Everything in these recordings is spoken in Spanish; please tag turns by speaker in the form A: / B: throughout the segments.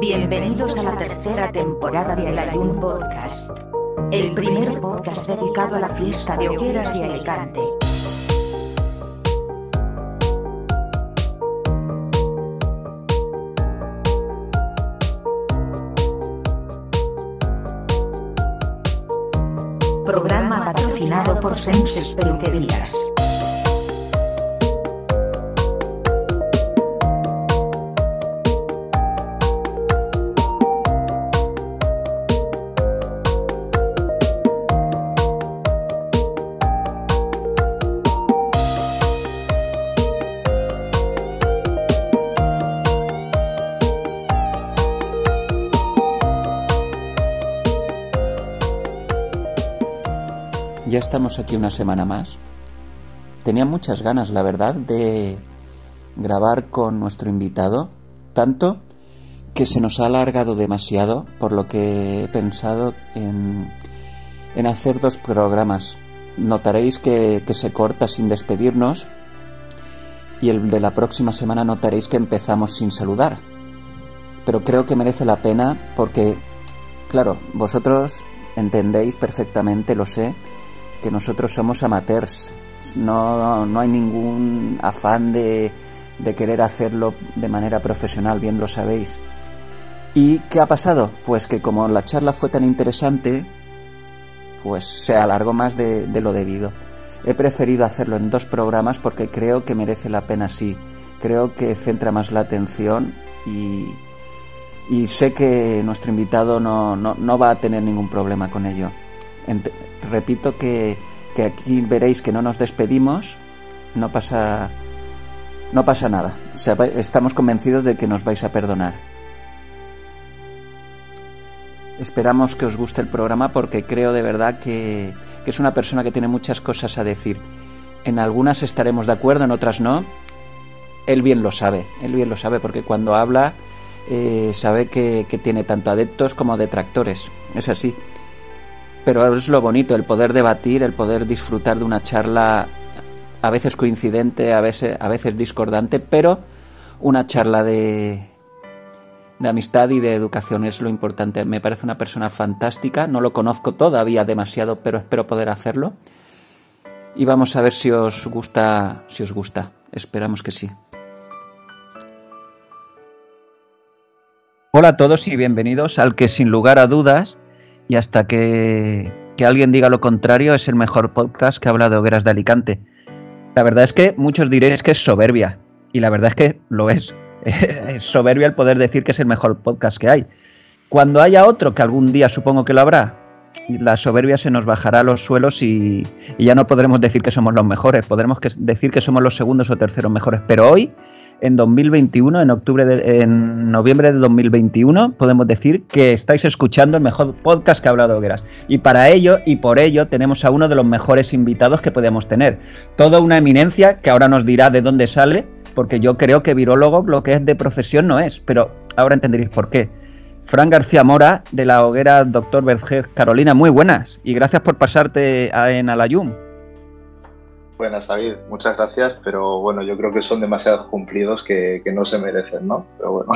A: Bienvenidos a la tercera temporada de El Ayun Podcast. El primer podcast dedicado a la fiesta de hogueras de Alicante. Programa patrocinado por Senses Peluquerías.
B: Aquí una semana más. Tenía muchas ganas, la verdad, de grabar con nuestro invitado, tanto que se nos ha alargado demasiado, por lo que he pensado en, en hacer dos programas. Notaréis que, que se corta sin despedirnos y el de la próxima semana notaréis que empezamos sin saludar. Pero creo que merece la pena porque, claro, vosotros entendéis perfectamente, lo sé, que nosotros somos amateurs. No, no hay ningún afán de, de querer hacerlo de manera profesional, bien lo sabéis. ¿Y qué ha pasado? Pues que como la charla fue tan interesante, pues se alargó más de, lo debido. He preferido hacerlo en dos programas porque creo que merece la pena así. Creo que centra más la atención y, y sé que nuestro invitado no, no, no, va a tener ningún problema con ello. Repito que, que, aquí veréis que no nos despedimos, no pasa, no pasa nada. Estamos convencidos de que nos vais a perdonar. Esperamos que os guste el programa porque creo de verdad que, que es una persona que tiene muchas cosas a decir. En algunas estaremos de acuerdo, en otras no. Él bien lo sabe, él bien lo sabe porque cuando habla eh, sabe que, que tiene tanto adeptos como detractores. Es así pero es lo bonito, el poder debatir, el poder disfrutar de una charla a veces coincidente, a veces, a veces discordante, pero una charla de, de amistad y de educación es lo importante. Me parece una persona fantástica, no lo conozco todavía demasiado, pero espero poder hacerlo. Y vamos a ver si os gusta, si os gusta. Esperamos que sí. Hola a todos y bienvenidos al que sin lugar a dudas y hasta que, que, alguien diga lo contrario es el mejor podcast que habla de hogueras de Alicante. La verdad es que muchos diréis que es soberbia y la verdad es que lo es. es soberbia el poder decir que es el mejor podcast que hay. Cuando haya otro, que algún día supongo que lo habrá, la soberbia se nos bajará a los suelos y, ya no podremos decir que somos los mejores, podremos decir que somos los segundos o terceros mejores. Pero hoy en 2021, en octubre de, en noviembre de 2021, podemos decir que estáis escuchando el mejor podcast que ha hablado Hogueras. Y para ello y por ello tenemos a uno de los mejores invitados que podemos tener. Toda una eminencia que ahora nos dirá de dónde sale, porque yo creo que virólogo lo que es de profesión no es, pero ahora entenderéis por qué. Fran García Mora, de la hoguera Doctor Vergés Carolina, muy buenas y gracias por pasarte en Alayum.
C: Buenas, David. Muchas gracias, pero bueno, yo creo que son demasiados cumplidos que, que no se merecen, ¿no? Pero bueno.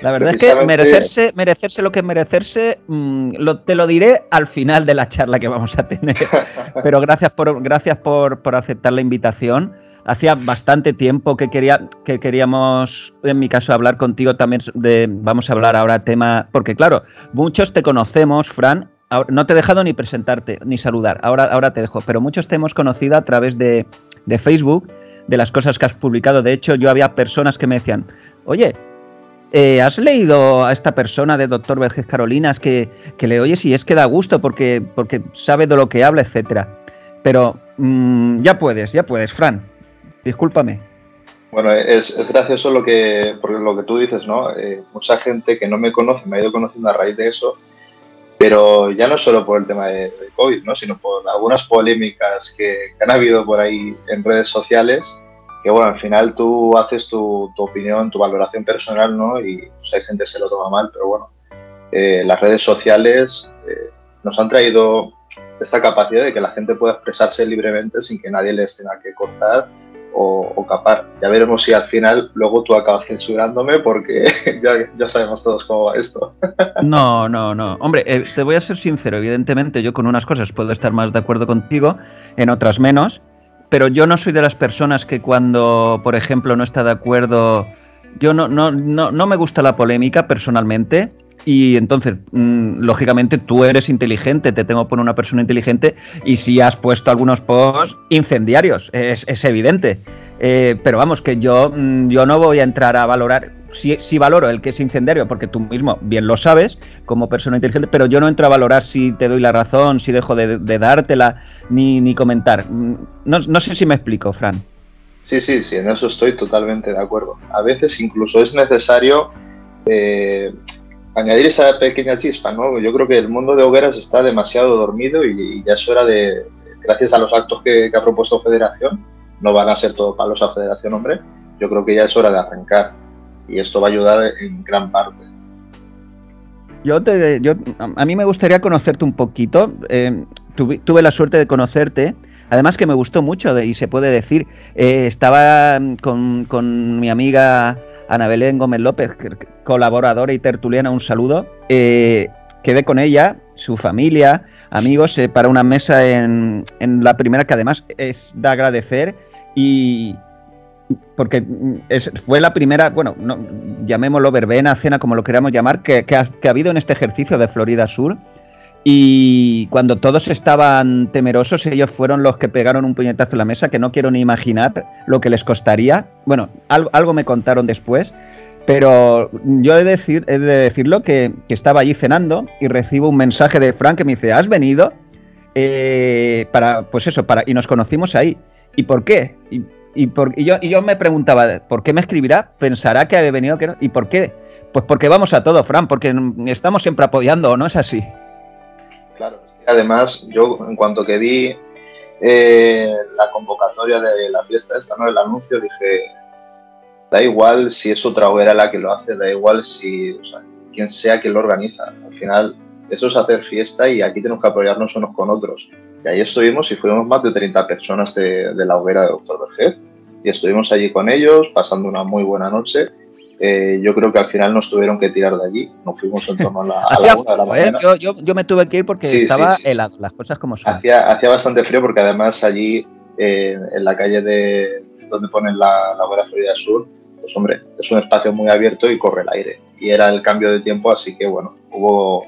B: La verdad es que merecerse, merecerse lo que es merecerse, mmm, lo, te lo diré al final de la charla que vamos a tener. Pero gracias por, gracias por, por aceptar la invitación. Hacía bastante tiempo que, quería, que queríamos, en mi caso, hablar contigo también de, vamos a hablar ahora tema, porque claro, muchos te conocemos, Fran, no te he dejado ni presentarte, ni saludar, ahora, ahora te dejo, pero muchos te hemos conocido a través de, de, Facebook, de las cosas que has publicado. De hecho, yo había personas que me decían, oye, eh, ¿has leído a esta persona de Doctor Vergés Carolinas que, que, le oyes y es que da gusto porque, porque sabe de lo que habla, etcétera? Pero mmm, ya puedes, ya puedes, Fran, discúlpame.
C: Bueno, es, gracioso lo que, lo que tú dices, ¿no? Eh, mucha gente que no me conoce me ha ido conociendo a raíz de eso pero ya no solo por el tema de, de COVID, ¿no? sino por algunas polémicas que, que, han habido por ahí en redes sociales, que bueno, al final tú haces tu, tu opinión, tu valoración personal, ¿no? Y pues, hay gente que se lo toma mal, pero bueno, eh, las redes sociales eh, nos han traído esta capacidad de que la gente pueda expresarse libremente sin que nadie les tenga que cortar o, capar. Ya veremos si al final luego tú acabas censurándome porque ya, sabemos todos cómo va esto.
B: No, no, no. Hombre, eh, te voy a ser sincero, evidentemente yo con unas cosas puedo estar más de acuerdo contigo, en otras menos, pero yo no soy de las personas que cuando, por ejemplo, no está de acuerdo... Yo no, no, no, no me gusta la polémica personalmente, y entonces, mm, lógicamente, tú eres inteligente, te tengo por una persona inteligente y si has puesto algunos posts incendiarios, es, evidente. Eh, pero vamos, que yo, mm, yo no voy a entrar a valorar, sí, valoro el que es incendiario, porque tú mismo bien lo sabes como persona inteligente, pero yo no entro a valorar si te doy la razón, si dejo de, dártela, ni, ni comentar. Mm, no, no sé si me explico, Fran.
C: Sí, sí, sí, en eso estoy totalmente de acuerdo. A veces incluso es necesario eh, añadir esa pequeña chispa, ¿no? Yo creo que el mundo de hogueras está demasiado dormido y, ya es hora de, gracias a los actos que, ha propuesto Federación, no van a ser todo palos a Federación, hombre, yo creo que ya es hora de arrancar y esto va a ayudar en gran parte.
B: Yo, te, yo a mí me gustaría conocerte un poquito. Eh, tuve, la suerte de conocerte. Además que me gustó mucho y se puede decir, eh, estaba con, con mi amiga Ana Belén Gómez López, colaboradora y tertuliana, un saludo. Eh, quedé con ella, su familia, amigos, eh, para una mesa en, la primera, que además es de agradecer y porque fue la primera, bueno, no, llamémoslo verbena, cena, como lo queramos llamar, que, que ha habido en este ejercicio de Florida Sur y cuando todos estaban temerosos, ellos fueron los que pegaron un puñetazo en la mesa, que no quiero ni imaginar lo que les costaría. Bueno, algo, me contaron después, pero yo he de, decir, he de decirlo que, estaba allí cenando y recibo un mensaje de Frank que me dice, ¿has venido? Eh, para, pues eso, para, y nos conocimos ahí. ¿Y por qué? Y, por, yo, y yo me preguntaba, ¿por qué me escribirá? ¿Pensará que ha venido? Que no? ¿Y por qué? Pues porque vamos a todo, Fran, porque estamos siempre apoyando, ¿no es así?
C: Claro, además yo en cuanto que vi eh, la convocatoria de la fiesta esta, ¿no? El anuncio, dije, da igual si es otra hoguera la que lo hace, da igual si, o sea, quien sea que lo organiza. Al final, eso es hacer fiesta y aquí tenemos que apoyarnos unos con otros. Y ahí estuvimos y fuimos más de 30 personas de, la hoguera de Doctor Vergez y estuvimos allí con ellos, pasando una muy buena noche eh, yo creo que al final nos tuvieron que tirar de allí. Nos fuimos en torno a la, a la una de la
B: mañana. Yo, yo, me tuve que ir porque estaba helado, las cosas como son.
C: Hacía, hacía bastante frío porque además allí, eh, en la calle de donde ponen la, la Florida Sur, pues hombre, es un espacio muy abierto y corre el aire. Y era el cambio de tiempo, así que bueno, hubo...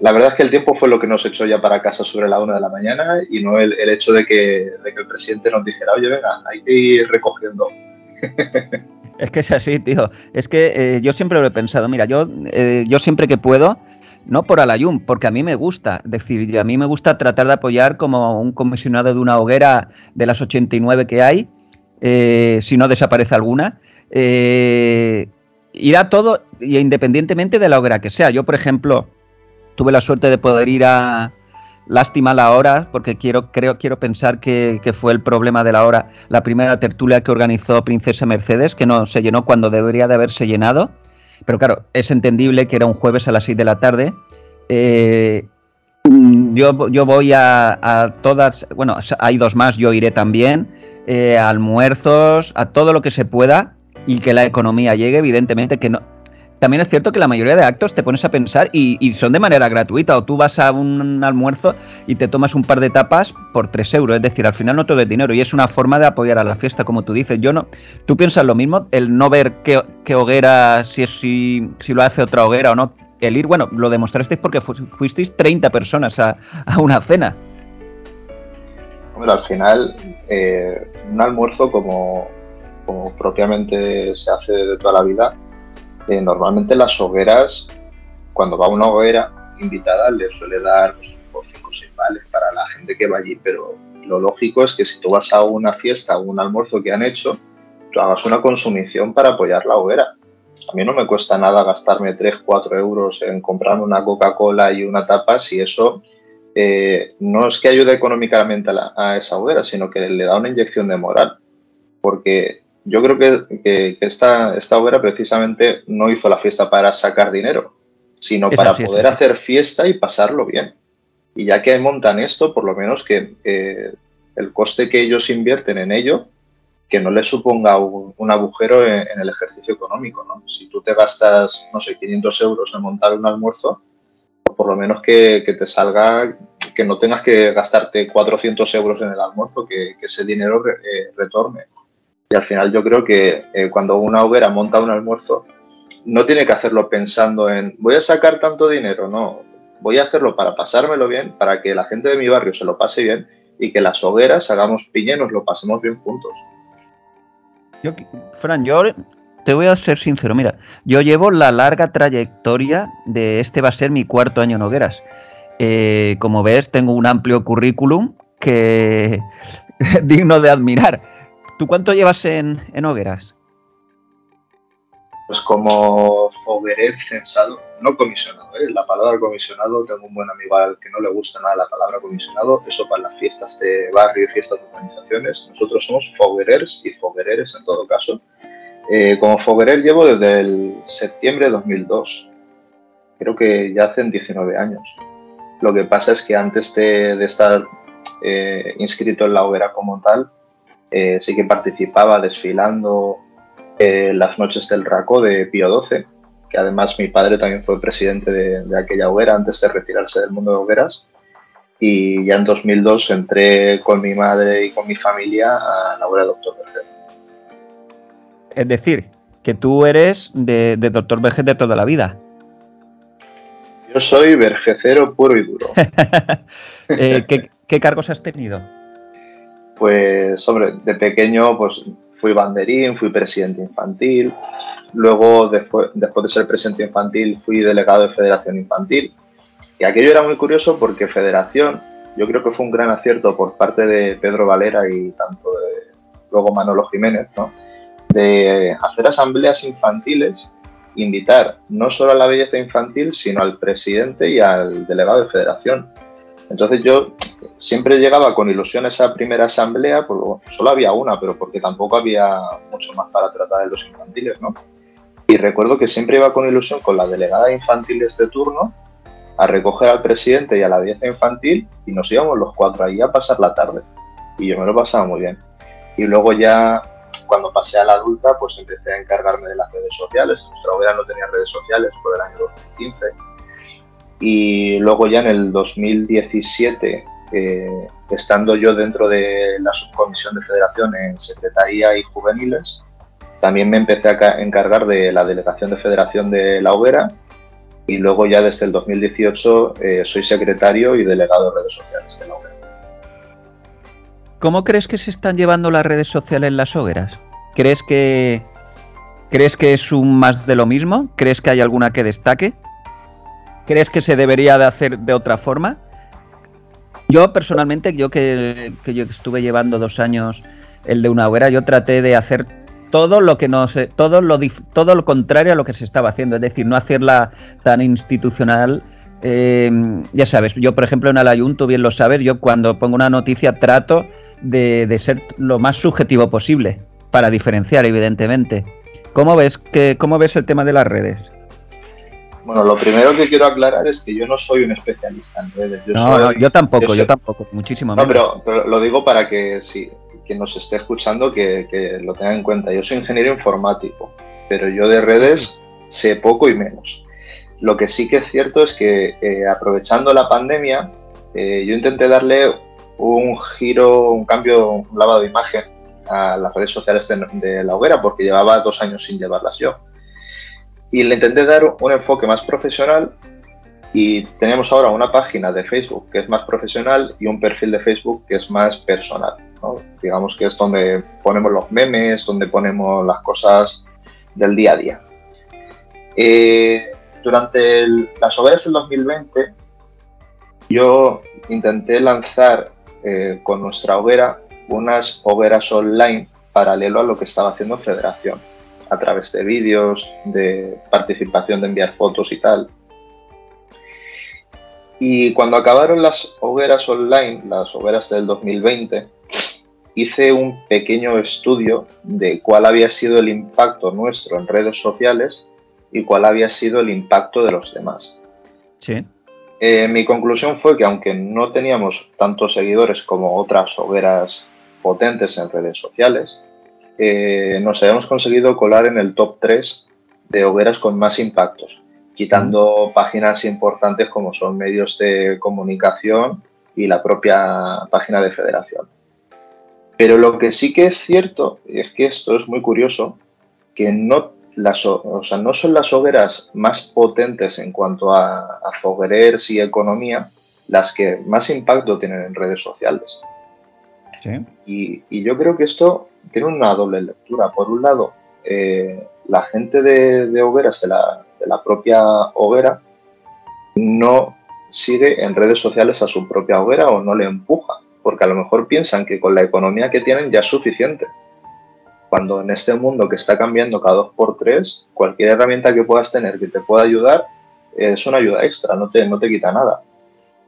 C: La verdad es que el tiempo fue lo que nos echó ya para casa sobre la una de la mañana y no el, el hecho de que, de que el presidente nos dijera, oye, venga, hay que ir recogiendo.
B: Es que es así, tío. Es que eh, yo siempre lo he pensado. Mira, yo, eh, yo siempre que puedo, no por Alayum, porque a mí me gusta. Es decir, a mí me gusta tratar de apoyar como un comisionado de una hoguera de las 89 que hay, eh, si no desaparece alguna. irá todo, independientemente de la hoguera que sea. Yo, por ejemplo, tuve la suerte de poder ir a, Lástima la hora, porque quiero, creo, quiero pensar que, fue el problema de la hora, la primera tertulia que organizó Princesa Mercedes, que no se llenó cuando debería de haberse llenado. Pero claro, es entendible que era un jueves a las 6 de la tarde. Eh, yo, yo, voy a, todas, bueno, hay dos más, yo iré también, eh, almuerzos, a todo lo que se pueda y que la economía llegue, evidentemente que no, también es cierto que la mayoría de actos te pones a pensar y, son de manera gratuita. O tú vas a un almuerzo y te tomas un par de tapas por 3 euros. Es decir, al final no todo es dinero. Y es una forma de apoyar a la fiesta, como tú dices. Yo no. ¿Tú piensas lo mismo? El no ver qué, hoguera, si, si, si lo hace otra hoguera o no. El ir, bueno, lo demostrasteis porque fuisteis 30 personas a, una cena.
C: Hombre, al final, eh, un almuerzo como propiamente se hace de toda la vida normalmente las hogueras, cuando va una hoguera invitada, le suele dar pues, por 5 o 6 vales para la gente que va allí, pero lo lógico es que si tú vas a una fiesta o un almuerzo que han hecho, tú hagas una consumición para apoyar la hoguera. A mí no me cuesta nada gastarme 3, 4 euros en comprar una Coca-Cola y una tapa si eso eh, no es que ayude económicamente a, a, esa hoguera, sino que le da una inyección de moral. Porque yo creo que, esta, esta hoguera precisamente no hizo la fiesta para sacar dinero, sino para poder hacer fiesta y pasarlo bien. Y ya que montan esto, por lo menos que el coste que ellos invierten en ello que no le suponga un, agujero en, el ejercicio económico. ¿no? Si tú te gastas, no sé, 500 euros en montar un almuerzo, por lo menos que, te salga, que no tengas que gastarte 400 euros en el almuerzo, que, ese dinero eh, retorne. Y al final yo creo que eh, cuando una hoguera monta un almuerzo, no tiene que hacerlo pensando en voy a sacar tanto dinero, no. Voy a hacerlo para pasármelo bien, para que la gente de mi barrio se lo pase bien y que las hogueras hagamos piña y nos lo pasemos bien juntos.
B: Yo, Fran, yo te voy a ser sincero, mira, yo llevo la larga trayectoria de este va a ser mi cuarto año en hogueras. Eh, como ves, tengo un amplio currículum que digno de admirar. ¿Tú cuánto llevas en, en hogueras?
C: Pues como foguerer censado, no comisionado, ¿eh? la palabra comisionado, tengo un buen amigo al que no le gusta nada la palabra comisionado, eso para las fiestas de barrio y fiestas de organizaciones. Nosotros somos foguerers y foguereres en todo caso. Eh, como foguerer llevo desde el septiembre de 2002, creo que ya hacen 19 años. Lo que pasa es que antes de, estar eh, inscrito en la hoguera como tal, sí que participaba desfilando eh, las noches del Raco de Pío XII, que además mi padre también fue presidente de, aquella hoguera antes de retirarse del mundo de hogueras. Y ya en 2002 entré con mi madre y con mi familia a la hoguera de Doctor Vergés.
B: Es decir, que tú eres de, Doctor Vergés de toda la vida.
C: Yo soy vergecero puro y duro.
B: Eh, ¿Qué cargos has tenido?
C: Pues, hombre, de pequeño, pues fui banderín, fui presidente infantil, luego después, después de ser presidente infantil fui delegado de Federación Infantil. Y aquello era muy curioso porque Federación, yo creo que fue un gran acierto por parte de Pedro Valera y tanto de luego Manolo Jiménez, ¿no? de hacer asambleas infantiles, invitar no solo a la belleza infantil, sino al presidente y al delegado de Federación. Entonces yo siempre llegaba con ilusión a esa primera asamblea, pues, solo había una, pero porque tampoco había mucho más para tratar de los infantiles, ¿no? Y recuerdo que siempre iba con ilusión con la delegada de infantiles de turno a recoger al presidente y a la belleza infantil y nos íbamos los cuatro ahí a pasar la tarde. Y yo me lo pasaba muy bien. Y luego ya cuando pasé a la adulta, pues empecé a encargarme de las redes sociales. Nuestra hoguera no tenía redes sociales por el año 2015 y luego ya en el 2017, eh, estando yo dentro de la subcomisión de federación en Secretaría y Juveniles, también me empecé a encargar de la delegación de federación de la hoguera y luego ya desde el 2018 eh, soy secretario y delegado de redes sociales de la hoguera.
B: ¿Cómo crees que se están llevando las redes sociales en las hogueras? ¿Crees que, ¿Crees que es un más de lo mismo? ¿Crees que hay alguna que destaque? ¿Crees que se debería de hacer de otra forma? Yo personalmente, yo que, yo estuve llevando dos años el de una hoguera, yo traté de hacer todo lo que no sé, todo lo todo lo contrario a lo que se estaba haciendo, es decir, no hacerla tan institucional. Eh, ya sabes, yo por ejemplo en el tú bien lo sabes, yo cuando pongo una noticia trato de, de, ser lo más subjetivo posible para diferenciar, evidentemente. ¿Cómo ves que cómo ves el tema de las redes?
C: Bueno, lo primero que quiero aclarar es que yo no soy un especialista en redes.
B: Yo no, yo tampoco, yo, tampoco, muchísimo
C: menos. No, pero, lo digo para que si quien nos esté escuchando que, lo tenga en cuenta. Yo soy ingeniero informático, pero yo de redes sé poco y menos. Lo que sí que es cierto es que eh, aprovechando la pandemia, eh, yo intenté darle un giro, un cambio, un lavado de imagen a las redes sociales de la hoguera, porque llevaba dos años sin llevarlas yo y le intenté dar un enfoque más profesional y tenemos ahora una página de Facebook que es más profesional y un perfil de Facebook que es más personal. Digamos que es donde ponemos los memes, donde ponemos las cosas del día a día. Eh, durante las hogueras del 2020 yo intenté lanzar eh, con nuestra hoguera unas hogueras online paralelo a lo que estaba haciendo Federación a través de vídeos, de participación de enviar fotos y tal. Y cuando acabaron las hogueras online, las hogueras del 2020, hice un pequeño estudio de cuál había sido el impacto nuestro en redes sociales y cuál había sido el impacto de los demás.
B: Sí.
C: Eh, mi conclusión fue que aunque no teníamos tantos seguidores como otras hogueras potentes en redes sociales, eh, nos habíamos conseguido colar en el top 3 de hogueras con más impactos, quitando páginas importantes como son medios de comunicación y la propia página de federación. Pero lo que sí que es cierto, y es que esto es muy curioso, que no, las, o sea, no son las hogueras más potentes en cuanto a, a foguerers y economía las que más impacto tienen en redes sociales. Y, yo creo que esto tiene una doble lectura. Por un lado, eh, la gente de, hogueras, de la, de la, propia hoguera, no sigue en redes sociales a su propia hoguera o no le empuja, porque a lo mejor piensan que con la economía que tienen ya es suficiente. Cuando en este mundo que está cambiando cada dos por tres, cualquier herramienta que puedas tener que te pueda ayudar es una ayuda extra, no te, no te quita nada.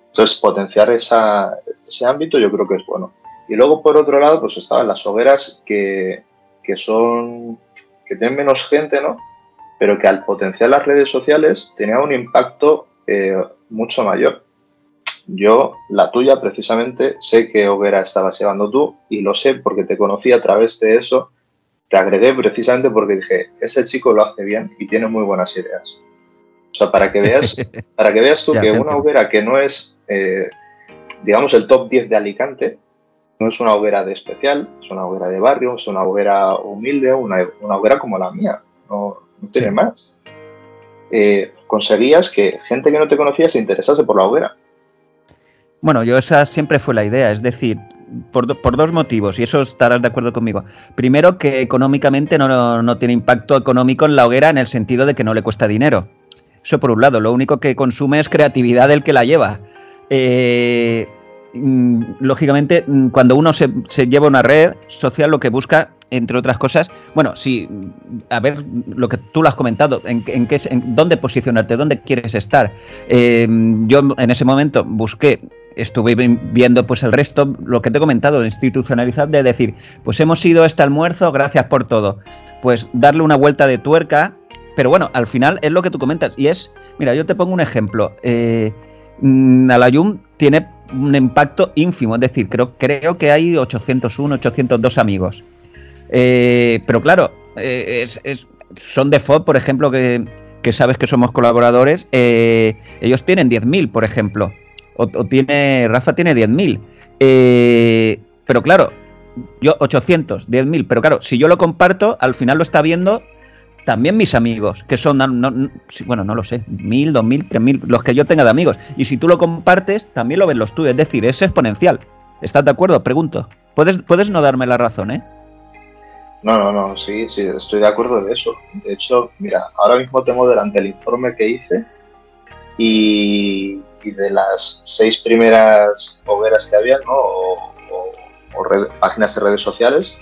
C: Entonces, potenciar ese ámbito yo creo que es bueno. Y luego, por otro lado, pues estaban las hogueras que, que son, que tienen menos gente, ¿no? Pero que al potenciar las redes sociales tenía un impacto eh, mucho mayor. Yo, la tuya, precisamente, sé qué hoguera estabas llevando tú y lo sé porque te conocí a través de eso. Te agregué precisamente porque dije, ese chico lo hace bien y tiene muy buenas ideas. O sea, para que veas, para que veas tú que una hoguera que no es, eh, digamos, el top 10 de Alicante, no es una hoguera de especial, es una hoguera de barrio, es una hoguera humilde, una, una hoguera como la mía, no, tiene más. Eh, conseguías que gente que no te conocía se interesase por la hoguera.
B: Bueno, yo esa siempre fue la idea, es decir, por, dos motivos, y eso estarás de acuerdo conmigo. Primero, que económicamente no, no, tiene impacto económico en la hoguera en el sentido de que no le cuesta dinero. Eso por un lado, lo único que consume es creatividad del que la lleva. Eh, lógicamente, mm, cuando uno se, lleva una red social, lo que busca, entre otras cosas, bueno, sí, a ver lo que tú lo has comentado, en, qué, en dónde posicionarte, dónde quieres estar. Em, yo en ese momento busqué estuve viendo pues el resto, lo que te he comentado, institucionalizar, de decir, pues hemos ido a este almuerzo, gracias por todo. Pues darle una vuelta de tuerca, pero bueno, al final es lo que tú comentas, y es, mira, yo te pongo un ejemplo. Eh, mm, Alayum tiene un impacto ínfimo, es decir, creo, creo que hay 801, 802 amigos. Eh, pero claro, eh, son de FOD, por ejemplo, que, sabes que somos colaboradores, eh, ellos tienen 10.000, por ejemplo. O, tiene, Rafa tiene 10.000. pero claro, yo 800, 10.000. Pero claro, si yo lo comparto, al final lo está viendo también mis amigos, que son, bueno, no lo sé, mil, dos mil, tres mil, los que yo tenga de amigos. Y si tú lo compartes, también lo ven los tuyos. Es decir, es exponencial. ¿Estás de acuerdo? Pregunto. Puedes, puedes no darme la razón, ¿eh?
C: No, no, no, sí, sí, estoy de acuerdo de eso. De hecho, mira, ahora mismo tengo delante el informe que hice y, de las seis primeras hogueras que había, ¿no? O, páginas de redes sociales,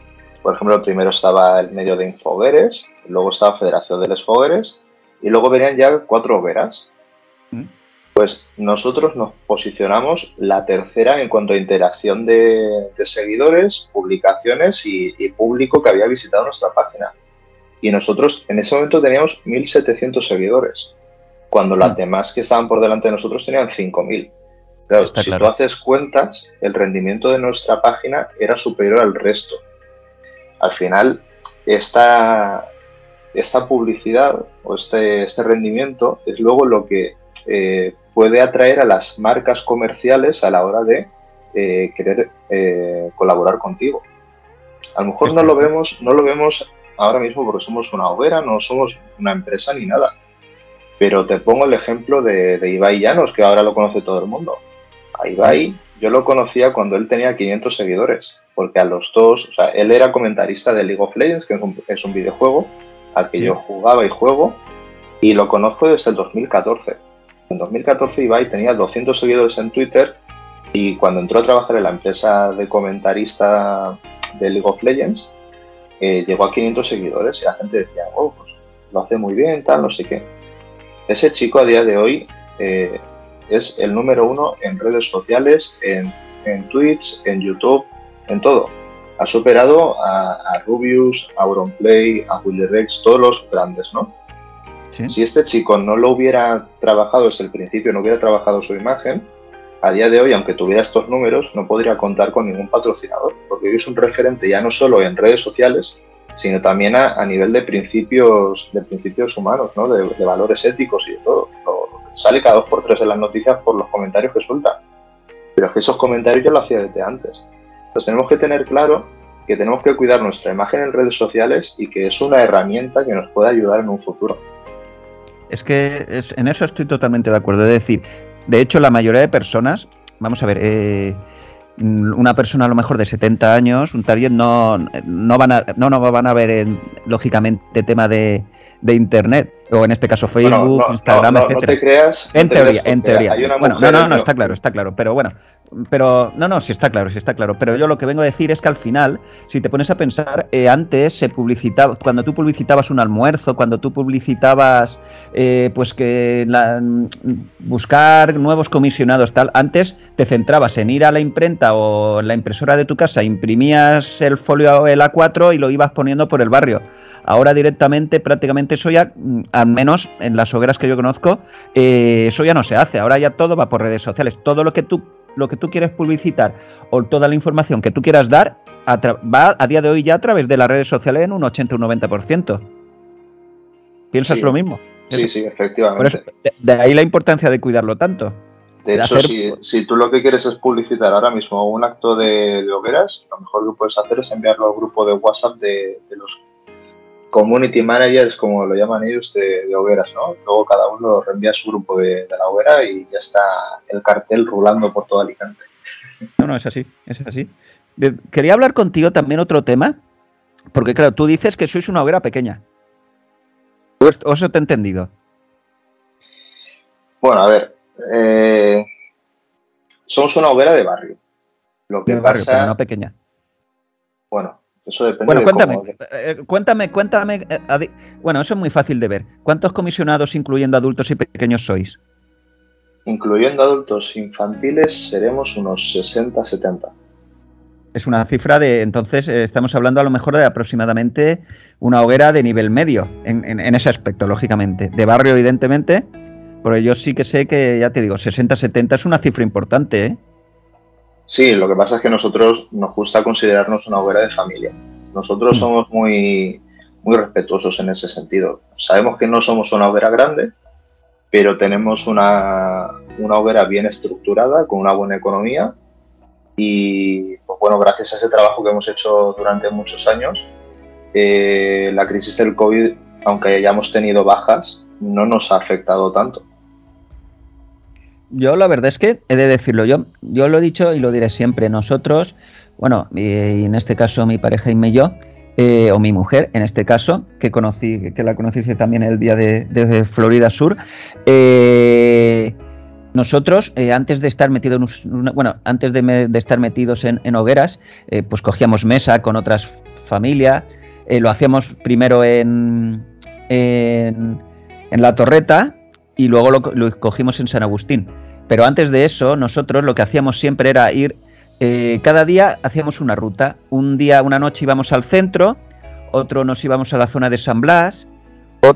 C: por ejemplo, primero estaba el medio de Infogueres, luego estaba Federación de los Fogueres y luego venían ya cuatro hogueras. Mm. Pues nosotros nos posicionamos la tercera en cuanto a interacción de, seguidores, publicaciones y, público que había visitado nuestra página. Y nosotros en ese momento teníamos 1.700 seguidores, cuando las mm. demás que estaban por delante de nosotros tenían 5.000. Claro, si tú haces cuentas, el rendimiento de nuestra página era superior al resto al final esta, esta publicidad o este, este rendimiento es luego lo que eh, puede atraer a las marcas comerciales a la hora de eh, querer eh, colaborar contigo. A lo mejor no lo vemos, no lo vemos ahora mismo porque somos una hoguera, no somos una empresa ni nada. Pero te pongo el ejemplo de, de Ibai Llanos, que ahora lo conoce todo el mundo. A Ibai yo lo conocía cuando él tenía 500 seguidores porque a los dos, o sea, él era comentarista de League of Legends, que es un videojuego al que yo jugaba y juego, y lo conozco desde el 2014. En 2014 Ibai tenía 200 seguidores en Twitter y cuando entró a trabajar en la empresa de comentarista de League of Legends, eh, llegó a 500 seguidores y la gente decía, oh, pues lo hace muy bien, tal, no sé qué. Ese chico a día de hoy eh, es el número uno en redes sociales, en, en Twitch, en YouTube, en todo. Ha superado a, Rubius, a Auronplay, a Rex, todos los grandes, ¿no? Si este chico no lo hubiera trabajado desde el principio, no hubiera trabajado su imagen, a día de hoy, aunque tuviera estos números, no podría contar con ningún patrocinador, porque hoy es un referente ya no solo en redes sociales, sino también a, nivel de principios, de principios humanos, ¿no? de, valores éticos y de todo. Sale cada dos por tres en las noticias por los comentarios que sueltan. Pero es que esos comentarios yo lo hacía desde antes. Entonces tenemos que tener claro que tenemos que cuidar nuestra imagen en redes sociales y que es una herramienta que nos puede ayudar en un futuro.
B: Es que en eso estoy totalmente de acuerdo. Es decir, de hecho, la mayoría de personas, vamos a ver, eh, una persona a lo mejor de 70 años, un target, no, no, van, a, no, no van a ver, lógicamente, tema de Internet o en este caso Facebook, Instagram,
C: no, etcétera. te creas.
B: En teoría, en teoría. Bueno, no, no, no, está claro, está claro. Pero bueno, pero no, no, sí está claro, sí está claro. Pero yo lo que vengo a decir es que al final, si te pones a pensar, eh, antes se publicitaba, cuando tú publicitabas un almuerzo, cuando tú publicitabas, eh, pues que buscar nuevos comisionados, tal, antes te centrabas en ir a la imprenta o la impresora de tu casa, imprimías el folio el A4 y lo ibas poniendo por el barrio. Ahora directamente, prácticamente eso ya, mm, al menos en las hogueras que yo conozco, eh, eso ya no se hace. Ahora ya todo va por redes sociales. Todo lo que tú, lo que tú quieres publicitar o toda la información que tú quieras dar va a día de hoy ya a través de las redes sociales en un 80 o un 90%. ¿Piensas lo mismo?
C: Sí, sí, efectivamente.
B: de, ahí la importancia de cuidarlo tanto.
C: De, hecho, si, tú lo que quieres es publicitar ahora mismo un acto de, hogueras, lo mejor que puedes hacer es enviarlo al grupo de WhatsApp de, de los community managers, como lo llaman ellos, de, hogueras, ¿no? Luego cada uno reenvía su grupo de, la hoguera y ya está el cartel rulando por todo Alicante.
B: No, no, es así, es así. Quería hablar contigo también otro tema, porque claro, tú dices que sois una hoguera pequeña. ¿O eso te he entendido?
C: Bueno, a ver, eh, somos una hoguera de barrio. Lo que
B: de barrio, pero no pequeña.
C: Bueno, eso depende
B: bueno, cuéntame, eh, cuéntame, cuéntame. Eh, bueno, eso es muy fácil de ver. ¿Cuántos comisionados, incluyendo adultos y pequeños, sois?
C: Incluyendo adultos infantiles, seremos unos 60, 70.
B: Es una cifra de, entonces, eh, estamos hablando a lo mejor de aproximadamente una hoguera de nivel medio, en, ese aspecto, lógicamente. De barrio, evidentemente, pero yo sí que sé que, ya te digo, 60, 70 es una cifra importante, ¿eh?
C: Sí, lo que pasa es que nosotros nos gusta considerarnos una hoguera de familia. Nosotros mm. somos muy, muy respetuosos en ese sentido. Sabemos que no somos una hoguera grande, pero tenemos una, una hoguera bien estructurada, con una buena economía y, pues bueno, gracias a ese trabajo que hemos hecho durante muchos años, eh, la crisis del COVID, aunque hayamos tenido bajas, no nos ha afectado tanto.
B: Yo la verdad es que he de decirlo, yo, yo lo he dicho y lo diré siempre, nosotros, bueno, y en este caso mi pareja y yo, eh, o mi mujer, en este caso, que conocí, que la conociste también el día de, Florida Sur, eh, nosotros, eh, antes de estar metidos, bueno, antes de, estar metidos en, hogueras, pues cogíamos mesa con otras familias, lo hacíamos primero en, en, en la torreta, y luego lo, cogimos en San Agustín. Pero antes de eso, nosotros lo que hacíamos siempre era ir, eh, cada día hacíamos una ruta. Un día, una noche íbamos al centro, otro nos íbamos a la zona de San Blas,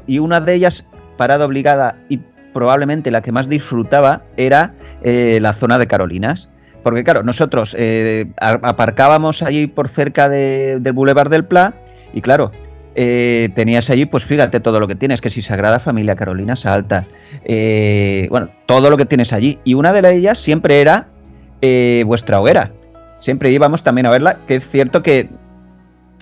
B: y una de ellas, parada obligada y probablemente la que más disfrutaba, era eh, la zona de Carolinas. Porque claro, nosotros eh, aparcábamos allí por cerca del Boulevard del Pla, y claro, eh, tenías allí, pues fíjate todo lo que tienes, que si Sagrada Familia, Carolina Saltas, eh, bueno, todo lo que tienes allí. Y una de ellas siempre era eh, vuestra hoguera. Siempre íbamos también a verla, que es cierto que,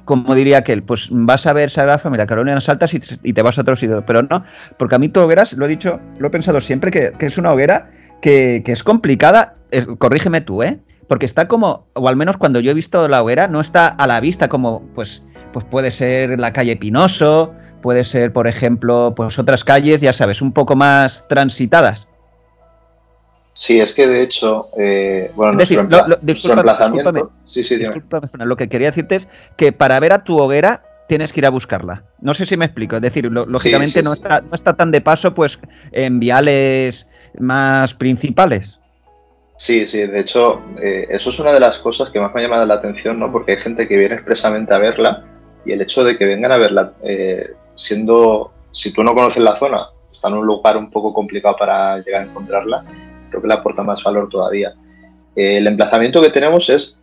B: como diría aquel, pues vas a ver Sagrada Familia, Carolina Saltas y, te vas a otro sitio. Pero no, porque a mí tu hoguera, lo he dicho, lo he pensado siempre, que, es una hoguera que, que es complicada. corrígeme tú, ¿eh? Porque está como, o al menos cuando yo he visto la hoguera, no está a la vista como, pues pues puede ser la calle Pinoso, puede ser, por ejemplo, pues otras calles, ya sabes, un poco más transitadas.
C: Sí, es que de hecho, eh, bueno,
B: nuestro, emplazamiento... sí, sí, lo que quería decirte es que para ver a tu hoguera tienes que ir a buscarla. No sé si me explico, es decir, lógicamente no, Está, no está tan de paso pues en viales más principales.
C: Sí, sí, de hecho, eh, eso es una de las cosas que más me ha llamado la atención, ¿no? Porque hay gente que viene expresamente a verla y el hecho de que vengan a verla eh, siendo, si tú no conoces la zona, está en un lugar un poco complicado para llegar a encontrarla, creo que le aporta más valor todavía. Eh, el emplazamiento que tenemos es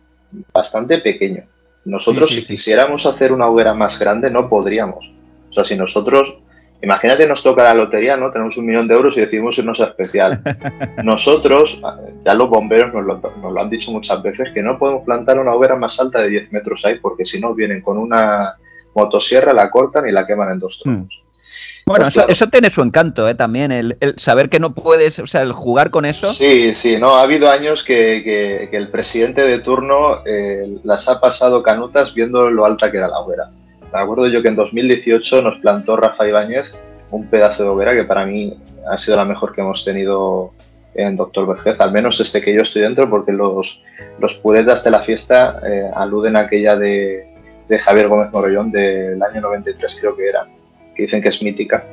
C: bastante pequeño, Nosotros, si quisiéramos hacer una hoguera más grande, no podríamos. O sea, si nosotros, imagínate, nos toca la lotería, ¿no? Tenemos un millón de euros y decidimos irnos a especial. Nosotros, ya los bomberos nos lo, han dicho muchas veces, que no podemos plantar una hoguera más alta de 10 metros ahí, porque si no, vienen con una motosierra, la cortan y la queman en dos trozos. Hmm.
B: Bueno, pues eso, tiene su encanto ¿eh? también, el, saber que no puedes, o sea, el jugar con eso.
C: Sí, sí, no, ha habido años que, el presidente de turno eh, las ha pasado canutas viendo lo alta que era la hoguera. Me acuerdo yo que en 2018 nos plantó Rafa Ibáñez un pedazo de hoguera que para mí ha sido la mejor que hemos tenido en Doctor Vergez, al menos desde que yo estoy dentro, porque los, los puretas de la fiesta eh, aluden a aquella de, de Javier Gómez Morollón del año 93 creo que era que dicen que es mítica.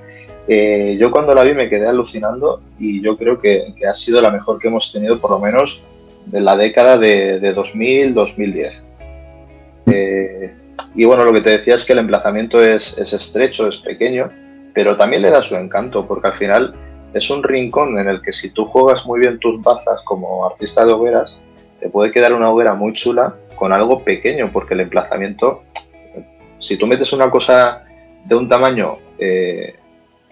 C: Eh, yo cuando la vi me quedé alucinando y yo creo que, ha sido la mejor que hemos tenido por lo menos de la década de, 2000-2010. Eh, y bueno, lo que te decía es que el emplazamiento es, estrecho, es pequeño, pero también le da su encanto porque al final es un rincón en el que si tú juegas muy bien tus bazas como artista de hogueras, te puede quedar una hoguera muy chula con algo pequeño porque el emplazamiento, si tú metes una cosa de un tamaño, eh,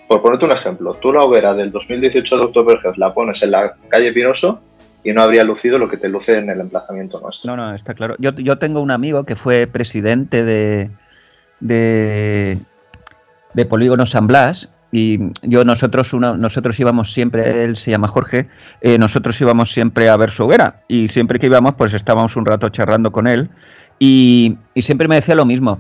C: por ponerte un ejemplo, tú la hoguera del 2018 de October la pones en la calle Pinoso y no habría lucido lo que te luce en el emplazamiento nuestro.
B: No, no, está claro. Yo, yo tengo un amigo que fue presidente de, de, de Polígono San Blas y yo nosotros nosotros íbamos siempre él se llama Jorge eh, nosotros íbamos siempre a ver su hoguera y siempre que íbamos pues estábamos un rato charlando con él y, y siempre me decía lo mismo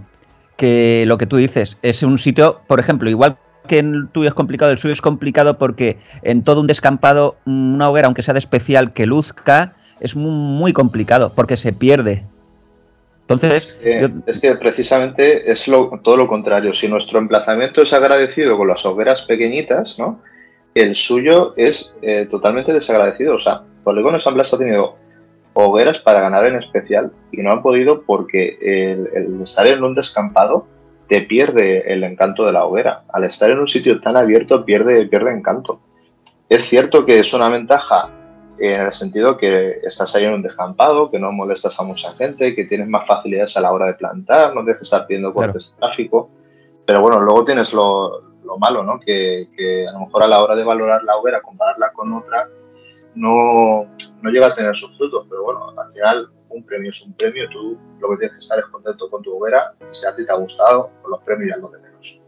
B: que lo que tú dices es un sitio, por ejemplo, igual que el tuyo es complicado, el suyo es complicado porque en todo un descampado, una hoguera, aunque sea de especial, que luzca, es muy, complicado porque se pierde. Entonces,
C: es que, precisamente es todo lo contrario. Si nuestro emplazamiento es agradecido con las hogueras pequeñitas, ¿no? El suyo es eh, totalmente desagradecido. O sea, Polígono San Blas ha tenido hogueras para ganar en especial y no han podido porque el, estar en un descampado te pierde el encanto de la hoguera. Al estar en un sitio tan abierto pierde, pierde encanto. Es cierto que es una ventaja en el sentido que estás ahí en un descampado, que no molestas a mucha gente, que tienes más facilidades a la hora de plantar, no tienes que estar pidiendo cortes de tráfico. Pero bueno, luego tienes lo, lo malo, ¿no? Que, que, a lo mejor a la hora de valorar la hoguera, compararla con otra, no, no llega a tener sus frutos, pero bueno, al final un premio es un premio, tú lo que tienes que estar es contento con tu hoguera, si a ti te ha gustado, con los premios ya lo de menos.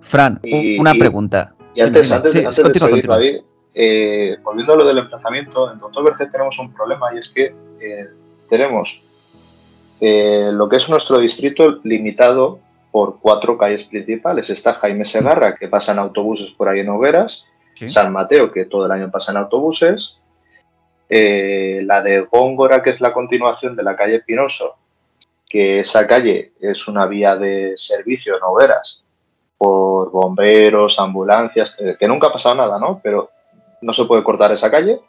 B: Fran, una pregunta.
C: Y antes, antes, de seguir, David, eh, volviendo a lo del emplazamiento, en Doctor Vergés tenemos un problema y es que eh, tenemos eh, lo que es nuestro distrito limitado por cuatro calles principales. Está Jaime Segarra, que pasan autobuses por ahí en hogueras, San Mateo, que todo el año pasa en autobuses, eh, la de Góngora, que es la continuación de la calle Pinoso, que esa calle es una vía de servicio en hogueras por bomberos, ambulancias, que, nunca ha pasado nada, ¿no? Pero no se puede cortar esa calle.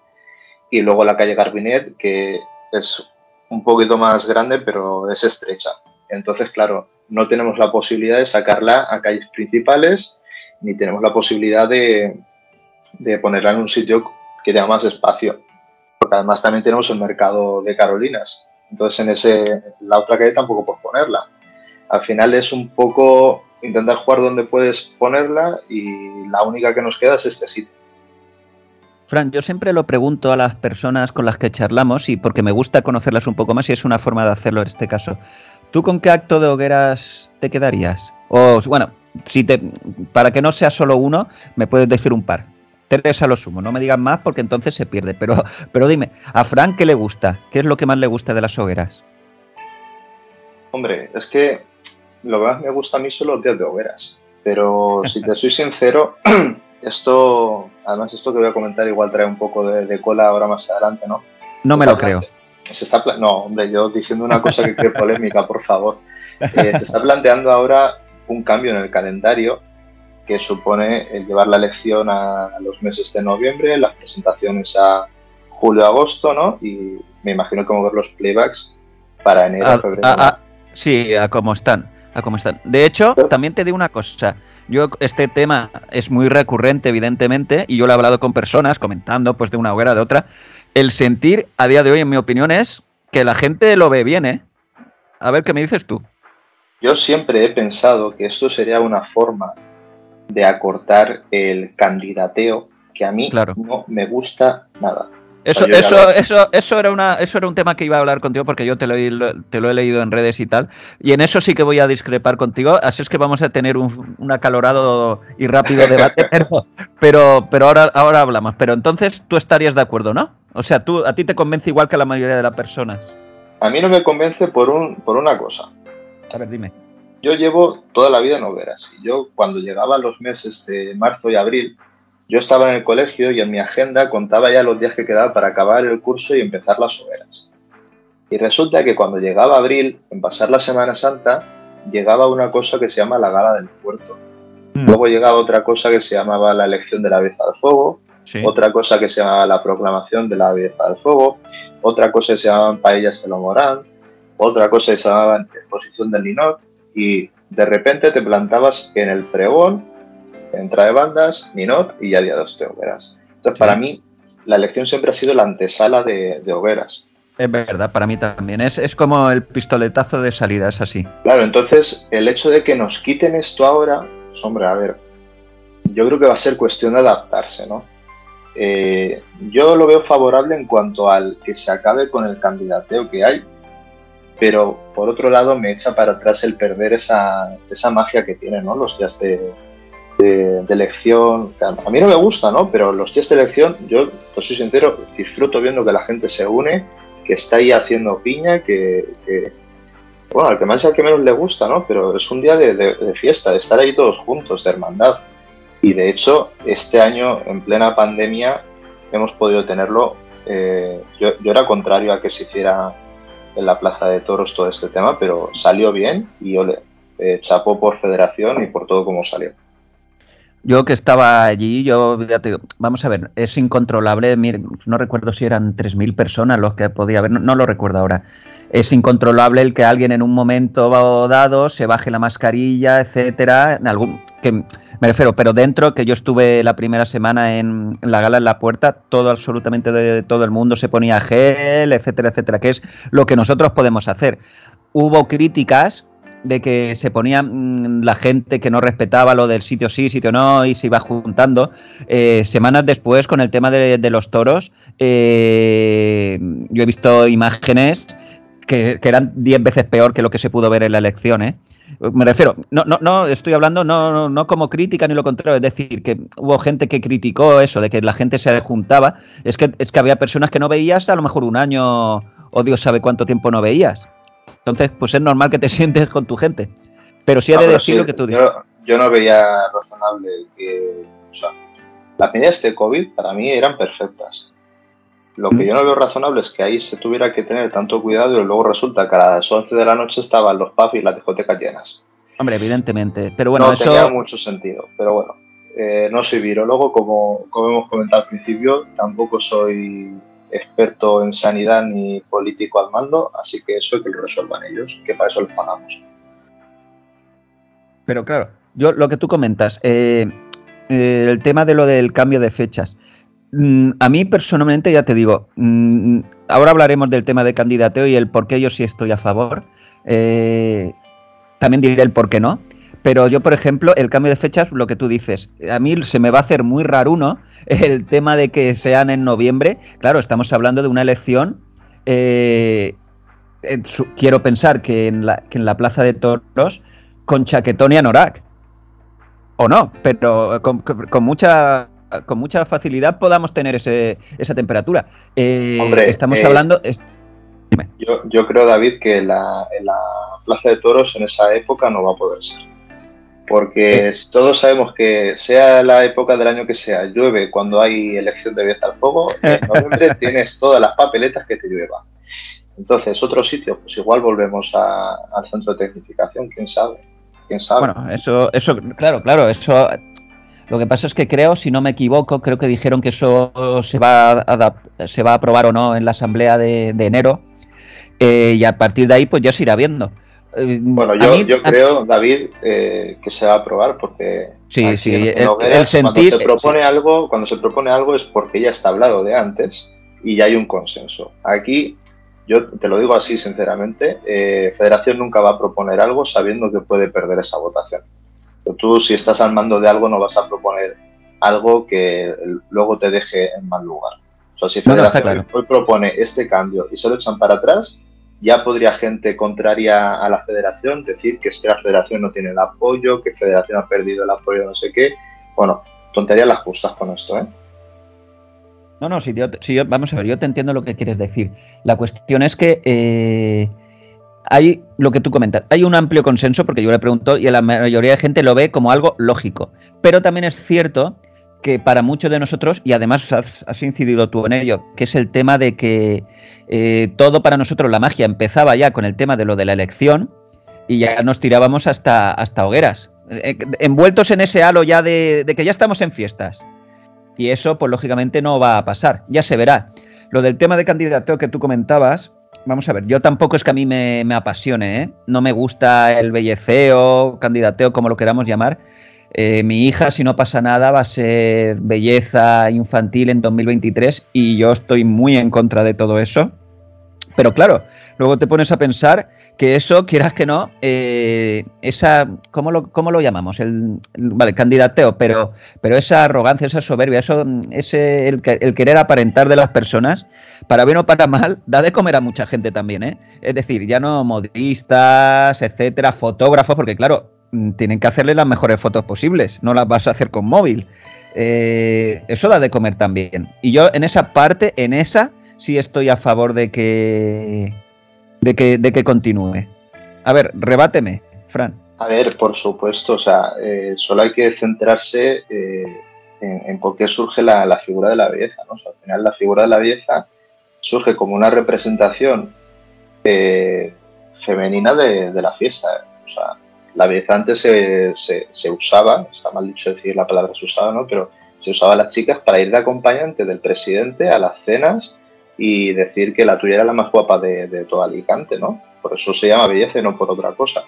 C: Y luego la calle Garbinet, que es un poquito más grande, pero es estrecha. Entonces, claro, no tenemos la posibilidad de sacarla a calles principales, ni tenemos la posibilidad de, de ponerla en un sitio que tenga más espacio. Porque además también tenemos el mercado de Carolinas. Entonces en ese, la otra calle tampoco puedes ponerla. Al final es un poco intentar jugar donde puedes ponerla y la única que nos queda es este sitio.
B: Fran, yo siempre lo pregunto a las personas con las que charlamos y porque me gusta conocerlas un poco más y es una forma de hacerlo en este caso. ¿Tú con qué acto de hogueras te quedarías? O bueno, si te, para que no sea solo uno, me puedes decir un par tres a lo sumo, no me digan más porque entonces se pierde. Pero, pero dime, ¿a Frank qué le gusta? ¿Qué es lo que más le gusta de las hogueras?
C: Hombre, es que lo que más me gusta a mí son los días de hogueras. Pero si te soy sincero, esto, además esto que voy a comentar igual trae un poco de, cola ahora más adelante, ¿no?
B: No me lo creo.
C: Se está no, hombre, yo diciendo una cosa que cree polémica, por favor. Eh, se está planteando ahora un cambio en el calendario que supone el llevar la elección a los meses de noviembre, las presentaciones a julio-agosto, ¿no? Y me imagino cómo ver los playbacks para enero,
B: a, febrero. sí, a cómo están. A cómo están. De hecho, también te digo una cosa. Yo, este tema es muy recurrente, evidentemente, y yo lo he hablado con personas comentando, pues de una hoguera, de otra. El sentir, a día de hoy, en mi opinión, es que la gente lo ve bien, ¿eh? A ver qué me dices tú.
C: Yo siempre he pensado que esto sería una forma de acortar el candidateo que a mí no me gusta nada.
B: Eso, eso, eso, eso, era una, eso era un tema que iba a hablar contigo porque yo te lo, te lo he leído en redes y tal. Y en eso sí que voy a discrepar contigo. Así es que vamos a tener un, acalorado y rápido debate. pero, pero, ahora, ahora hablamos. Pero entonces tú estarías de acuerdo, ¿no? O sea, tú, a ti te convence igual que a la mayoría de las personas.
C: A mí no me convence por, un, por una cosa.
B: A ver, dime.
C: Yo llevo toda la vida en hogueras. Y yo, cuando llegaba los meses de marzo y abril, yo estaba en el colegio y en mi agenda contaba ya los días que quedaban para acabar el curso y empezar las hogueras. Y resulta que cuando llegaba abril, en pasar la Semana Santa, llegaba una cosa que se llama la gala del puerto. Hmm. Luego llegaba otra cosa que se llamaba la elección de la belleza del fuego, otra cosa que se llamaba la proclamación de la belleza del fuego, otra cosa que se llamaban paellas de lo morán, otra cosa que se llamaba exposición del linot, y de repente te plantabas en el pregón entra de bandas, Ninot y ya día dos de hogueras. Entonces, para mí, la elección siempre ha sido la antesala de, hogueras.
B: Es verdad, para mí también. Es, es, como el pistoletazo de salida, es así.
C: Claro, entonces el hecho de que nos quiten esto ahora, pues, hombre, a ver, yo creo que va a ser cuestión de adaptarse, ¿no? Eh, yo lo veo favorable en cuanto al que se acabe con el candidateo que hay, pero por otro lado me echa para atrás el perder esa, esa magia que tienen ¿no? los días de, de, elección. A mí no me gusta, ¿no? Pero los días de elección, yo, soy sincero, disfruto viendo que la gente se une, que está ahí haciendo piña, que, bueno, al que más y al que menos le gusta, ¿no? Pero es un día de, fiesta, de estar ahí todos juntos, de hermandad. Y de hecho, este año, en plena pandemia, hemos podido tenerlo. Eh, yo, era contrario a que se hiciera en la Plaza de Toros todo este tema, pero salió bien y yo le eh, chapó por federación y por todo como salió.
B: Yo que estaba allí, yo ya vamos a ver, es incontrolable, no recuerdo si eran 3.000 personas los que podía haber, no, lo recuerdo ahora. Es incontrolable el que alguien en un momento dado se baje la mascarilla, etcétera, en algún me refiero, pero dentro que yo estuve la primera semana en, la gala en la puerta, todo absolutamente de todo el mundo se ponía gel, etcétera, etcétera, que es lo que nosotros podemos hacer. Hubo críticas de que se ponía mm, la gente que no respetaba lo del sitio sí, sitio no, y se iba juntando. Eh, semanas después, con el tema de, los toros, eh, yo he visto imágenes que, eran diez veces peor que lo que se pudo ver en la elección, ¿eh? Me refiero, no, no, no estoy hablando no, no, como crítica ni lo contrario, es decir, que hubo gente que criticó eso, de que la gente se juntaba. Es que, es que había personas que no veías a lo mejor un año o Dios sabe cuánto tiempo no veías. Entonces, pues es normal que te sientes con tu gente. Pero sí he de decir lo que tú dices.
C: Yo, no veía razonable que. O sea, las medidas de COVID para mí eran perfectas. Lo que mm. yo no veo razonable es que ahí se tuviera que tener tanto cuidado y luego resulta que a las 11 de la noche estaban los pubs y las discotecas llenas.
B: Hombre, evidentemente. Pero bueno,
C: no tenía mucho sentido. Pero bueno, eh, no soy virólogo, como, como hemos comentado al principio. Tampoco soy experto en sanidad ni político al mando, así que eso que lo resuelvan ellos, que para eso les pagamos.
B: Pero claro, yo lo que tú comentas, eh, eh, el tema de lo del cambio de fechas. Mm, a mí personalmente, ya te digo, mm, ahora hablaremos del tema de candidateo y el por qué yo sí estoy a favor. Eh, también diré el por qué no. Pero yo, por ejemplo, el cambio de fechas, lo que tú dices, a mí se me va a hacer muy raro uno el tema de que sean en noviembre. Claro, estamos hablando de una elección. Eh, quiero pensar que en, la, que en la Plaza de Toros con chaquetón y anorak. O no, pero con, mucha con mucha facilidad podamos tener ese, esa temperatura. Eh, Hombre, estamos eh, hablando.
C: yo, yo, creo, David, que la, en la Plaza de Toros en esa época no va a poder ser porque todos sabemos que sea la época del año que sea, llueve cuando hay elección de Vieta al Fuego, en noviembre tienes todas las papeletas que te llueva. Entonces, otro sitio, pues igual volvemos al centro de tecnificación, quién sabe, quién sabe.
B: Bueno, eso, eso, claro, claro, eso. Lo que pasa es que creo, si no me equivoco, creo que dijeron que eso se va a, se va a aprobar o no en la asamblea de, enero. Eh, y a partir de ahí, pues ya se irá viendo.
C: Eh, bueno, yo, creo, David, eh, que se va a aprobar porque
B: sí, sí,
C: el, cuando se propone algo, cuando se propone algo es porque ya está hablado de antes y ya hay un consenso. Aquí yo te lo digo así sinceramente, Federación nunca va a proponer algo sabiendo que puede perder esa votación. Pero tú si estás al mando de algo no vas a proponer algo que luego te deje en mal lugar. O sea, si Federación hoy propone este cambio y se lo echan para atrás, ya podría gente contraria a la federación decir que es que la federación no tiene el apoyo, que federación ha perdido el apoyo, no sé qué. Bueno, tonterías las justas con esto, ¿eh?
B: No, no, si yo, vamos a ver, yo te entiendo lo que quieres decir. La cuestión es que eh, hay lo que tú comentas, hay un amplio consenso, porque yo le pregunto y la mayoría de gente lo ve como algo lógico. Pero también es cierto que para muchos de nosotros, y además has, incidido tú en ello, que es el tema de que eh, todo para nosotros, la magia empezaba ya con el tema de lo de la elección y ya nos tirábamos hasta, hasta hogueras, eh, envueltos en ese halo ya de, que ya estamos en fiestas. Y eso, pues lógicamente no va a pasar, ya se verá. Lo del tema de candidato que tú comentabas, vamos a ver, yo tampoco es que a mí me, me apasione, ¿eh? no me gusta el belleceo, candidateo, como lo queramos llamar, eh, mi hija, si no pasa nada, va a ser belleza infantil en 2023 y yo estoy muy en contra de todo eso. Pero claro, luego te pones a pensar que eso, quieras que no, eh, esa, ¿cómo lo, ¿cómo lo, llamamos? El, vale, candidateo, pero, pero esa arrogancia, esa soberbia, eso, ese, el, querer aparentar de las personas, para bien o para mal, da de comer a mucha gente también, ¿eh? Es decir, ya no modistas, etcétera, fotógrafos, porque claro, Mm, tienen que hacerle las mejores fotos posibles, no las vas a hacer con móvil. Eh, eso da de comer también. Y yo en esa parte, en esa, sí estoy a favor de que, de que, de que continúe. A ver, rebáteme, Fran.
C: A ver, por supuesto, o sea, eh, solo hay que centrarse eh, en, por qué surge la, figura de la belleza, ¿no? al final la figura de la belleza surge como una representación femenina de, de, la fiesta. O sea, la belleza antes se, se, usaba, está mal dicho decir la palabra se usaba, ¿no? Pero se usaba las chicas para ir de acompañante del presidente a las cenas y decir que la tuya era la más guapa de, de todo Alicante, ¿no? Por eso se llama belleza y no por otra cosa.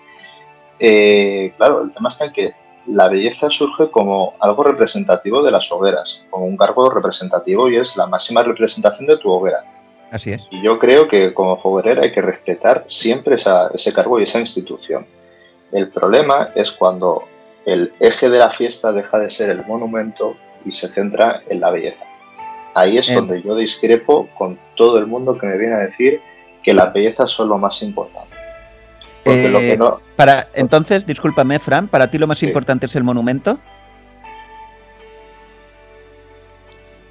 C: Eh, claro, el tema está en que la belleza surge como algo representativo de las hogueras, como un cargo representativo y es la máxima representación de tu hoguera.
B: Así es.
C: Y yo creo que como hoguerera hay que respetar siempre ese cargo y esa institución. El problema es cuando el eje de la fiesta deja de ser el monumento y se centra en la belleza. Ahí es donde yo discrepo con todo el mundo que me viene a decir que la belleza son lo más importante.
B: Porque lo que eh, no... para, entonces, discúlpame, Fran, ¿para ti lo más importante es el monumento?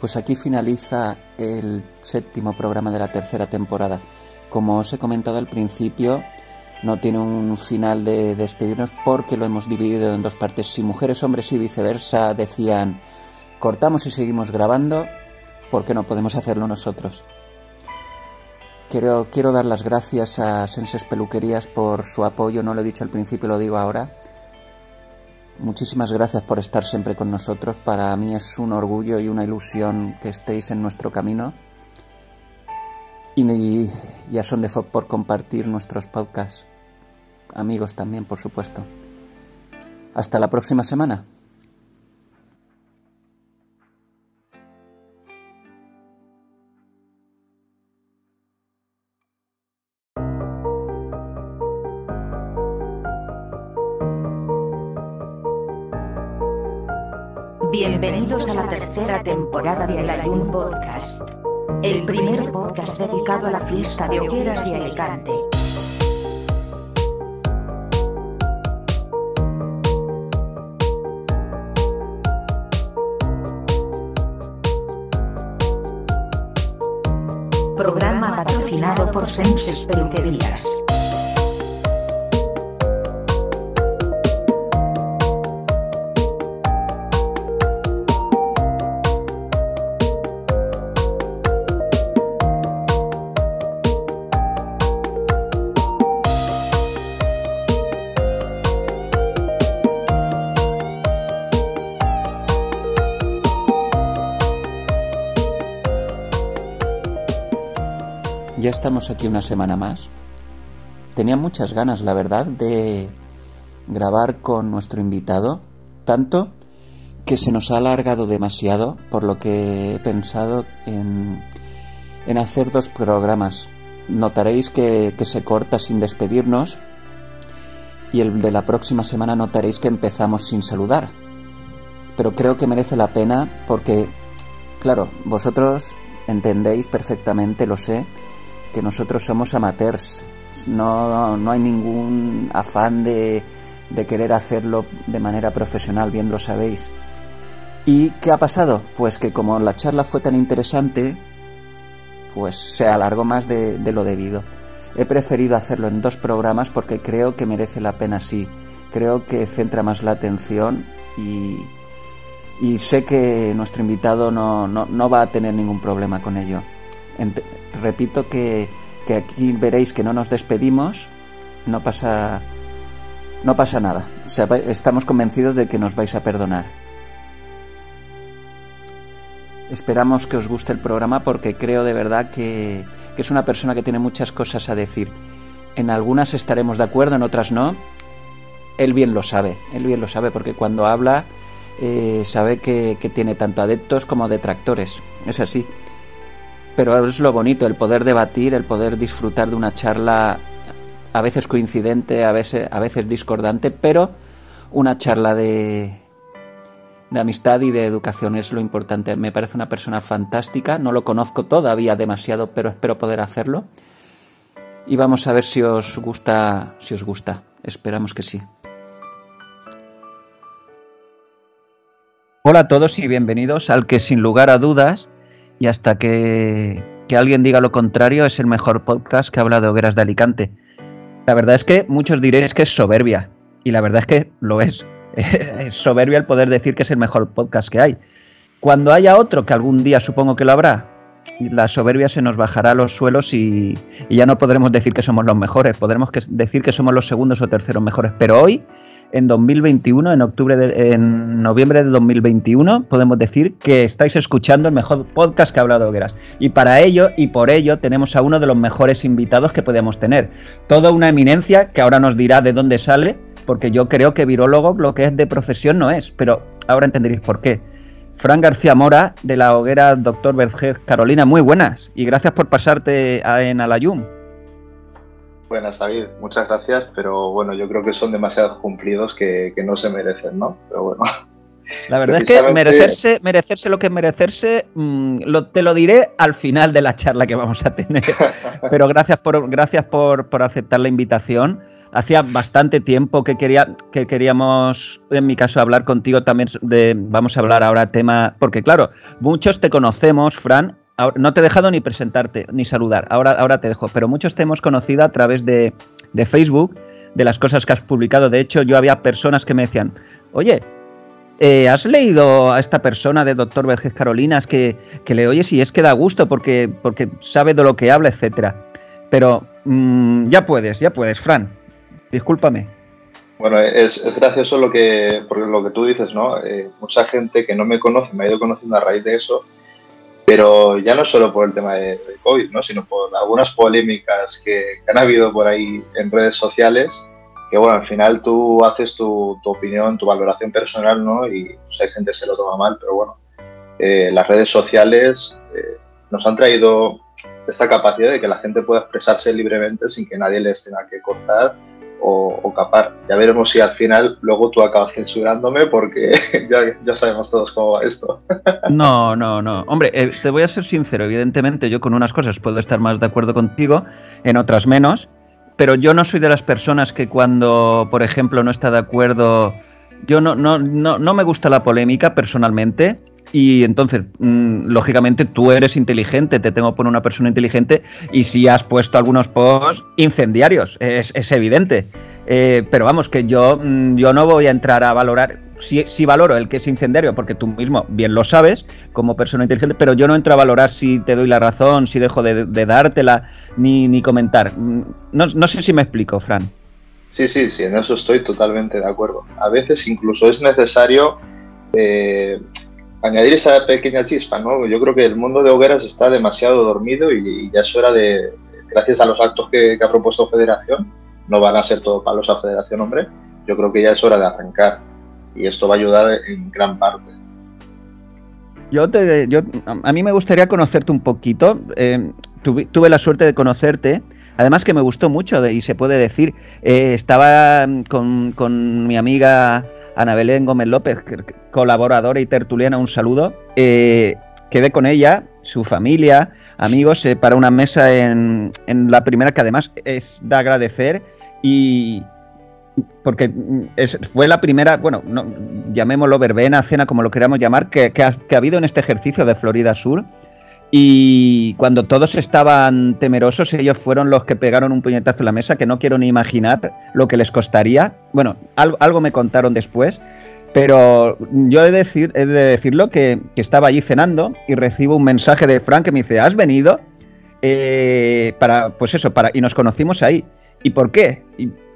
B: Pues aquí finaliza el séptimo programa de la tercera temporada. Como os he comentado al principio, no tiene un final de despedirnos porque lo hemos dividido en dos partes. Si mujeres, hombres y viceversa decían cortamos y seguimos grabando, ¿por qué no podemos hacerlo nosotros? Quiero, quiero dar las gracias a Senses Peluquerías por su apoyo, no lo he dicho al principio, lo digo ahora. Muchísimas gracias por estar siempre con nosotros. Para mí es un orgullo y una ilusión que estéis en nuestro camino. Y, y a Son de Fog por compartir nuestros podcasts amigos también, por supuesto. Hasta la próxima semana.
A: Bienvenidos a la tercera temporada de El Ayun Podcast, el primer podcast dedicado a la fiesta de hogueras de Alicante. Programa patrocinado por Senses Peluquerías.
B: Estamos aquí una semana más. Tenía muchas ganas, la verdad, de grabar con nuestro invitado, tanto que se nos ha alargado demasiado, por lo que he pensado en, en hacer dos programas. notaréis que, que se corta sin despedirnos y el de la próxima semana notaréis que empezamos sin saludar. Pero creo que merece la pena porque, claro, vosotros entendéis perfectamente, lo sé, que nosotros somos amateurs. No, no hay ningún afán de, de querer hacerlo de manera profesional, bien lo sabéis. ¿Y qué ha pasado? Pues que como la charla fue tan interesante, pues se alargó más de, lo debido. He preferido hacerlo en dos programas porque creo que merece la pena así. Creo que centra más la atención y, y sé que nuestro invitado no, no, no, va a tener ningún problema con ello. Repito que, que, aquí veréis que no nos despedimos, no pasa, no pasa nada. Estamos convencidos de que nos vais a perdonar. Esperamos que os guste el programa porque creo de verdad que, que es una persona que tiene muchas cosas a decir. En algunas estaremos de acuerdo, en otras no. Él bien lo sabe, él bien lo sabe porque cuando habla eh, sabe que tiene tanto adeptos como detractores. Es así. Pero es lo bonito, el poder debatir, el poder disfrutar de una charla a veces coincidente, a veces, a veces discordante, pero una charla de, de amistad y de educación es lo importante. Me parece una persona fantástica, no lo conozco todavía demasiado, pero espero poder hacerlo. Y vamos a ver si os gusta, si os gusta. Esperamos que sí. Hola a todos y bienvenidos al que sin lugar a dudas y hasta que, que alguien diga lo contrario es el mejor podcast que habla de hogueras de Alicante. La verdad es que muchos diréis que es soberbia y la verdad es que lo es es soberbia el poder decir que es el mejor podcast que hay. Cuando haya otro, que algún día supongo que lo habrá, la soberbia se nos bajará a los suelos y, ya no podremos decir que somos los mejores, podremos decir que somos los segundos o terceros mejores. Pero hoy, en 2021, en octubre, de, en noviembre de 2021, podemos decir que estáis escuchando el mejor podcast que ha hablado Hogueras. Y para ello y por ello tenemos a uno de los mejores invitados que podemos tener. Toda una eminencia que ahora nos dirá de dónde sale porque yo creo que virólogo lo que es de profesión no es, pero ahora entenderéis por qué. Fran García Mora, de la hoguera Doctor Vergés Carolina, muy buenas y gracias por pasarte en Alayum.
C: Buenas, David, muchas gracias, pero bueno, yo creo que son demasiados cumplidos que, que no se merecen, ¿no? Pero bueno.
B: La verdad es que merecerse, merecerse lo que es merecerse, mmm, lo, te lo diré al final de la charla que vamos a tener. Pero gracias por, gracias por, por aceptar la invitación hacía bastante tiempo que quería que queríamos en mi caso hablar contigo también de vamos a hablar ahora tema porque claro muchos te conocemos Fran no te he dejado ni presentarte ni saludar ahora ahora te dejo pero muchos te hemos conocido a través de, de Facebook de las cosas que has publicado de hecho yo había personas que me decían oye eh, ¿Has leído a esta persona de Doctor Vergés Carolinas que, que, le oyes y es que da gusto porque, porque sabe de lo que habla, etcétera? Pero mmm, ya puedes, ya puedes, Fran. Discúlpame.
C: Bueno, es, gracioso lo que, lo que tú dices, ¿no? Eh, mucha gente que no me conoce me ha ido conociendo a raíz de eso, pero ya no solo por el tema de, de COVID, ¿no? Sino por algunas polémicas que, que, han habido por ahí en redes sociales, que bueno, al final tú haces tu, tu opinión, tu valoración personal, ¿no? Y pues, hay gente que se lo toma mal, pero bueno, eh, las redes sociales eh, nos han traído esta capacidad de que la gente pueda expresarse libremente sin que nadie les tenga que cortar o, capar. Ya veremos si al final luego tú acabas censurándome porque ya, ya sabemos todos cómo va esto.
B: No, no, no. Hombre, eh, te voy a ser sincero. Evidentemente yo con unas cosas puedo estar más de acuerdo contigo, en otras menos, pero yo no soy de las personas que cuando, por ejemplo, no está de acuerdo... Yo no, no, no, no me gusta la polémica personalmente, y entonces, mmm, lógicamente, tú eres inteligente, te tengo por una persona inteligente, y si has puesto algunos posts incendiarios, es, es evidente. Eh, pero vamos, que yo, mmm, yo no voy a entrar a valorar, sí, sí, valoro el que es incendiario, porque tú mismo bien lo sabes, como persona inteligente, pero yo no entro a valorar si te doy la razón, si dejo de, dártela, ni, ni comentar. No, no sé si me explico, Fran.
C: Sí, sí, sí, en eso estoy totalmente de acuerdo. A veces incluso es necesario... Eh, añadir esa pequeña chispa, ¿no? Yo creo que el mundo de hogueras está demasiado dormido y, ya es hora de, gracias a los actos que, ha propuesto Federación, no van a ser todo palos a Federación, hombre, yo creo que ya es hora de arrancar y esto va a ayudar en gran parte.
B: Yo, te, yo a mí me gustaría conocerte un poquito. Eh, tuve, la suerte de conocerte. Además que me gustó mucho y se puede decir, eh, estaba con, con, mi amiga Ana Belén Gómez López, colaboradora y tertuliana, un saludo. Eh, quedé con ella, su familia, amigos, eh, para una mesa en, la primera, que además es de agradecer y, porque fue la primera, bueno, no, llamémoslo verbena, cena, como lo queramos llamar, que, ha, habido en este ejercicio de Florida Sur. Y cuando todos estaban temerosos, ellos fueron los que pegaron un puñetazo en la mesa, que no quiero ni imaginar lo que les costaría. Bueno, algo, me contaron después, pero yo he de, decir, he de decirlo que, estaba allí cenando y recibo un mensaje de Frank que me dice, ¿has venido? Eh, para, pues eso, para, y nos conocimos ahí. ¿Y por qué?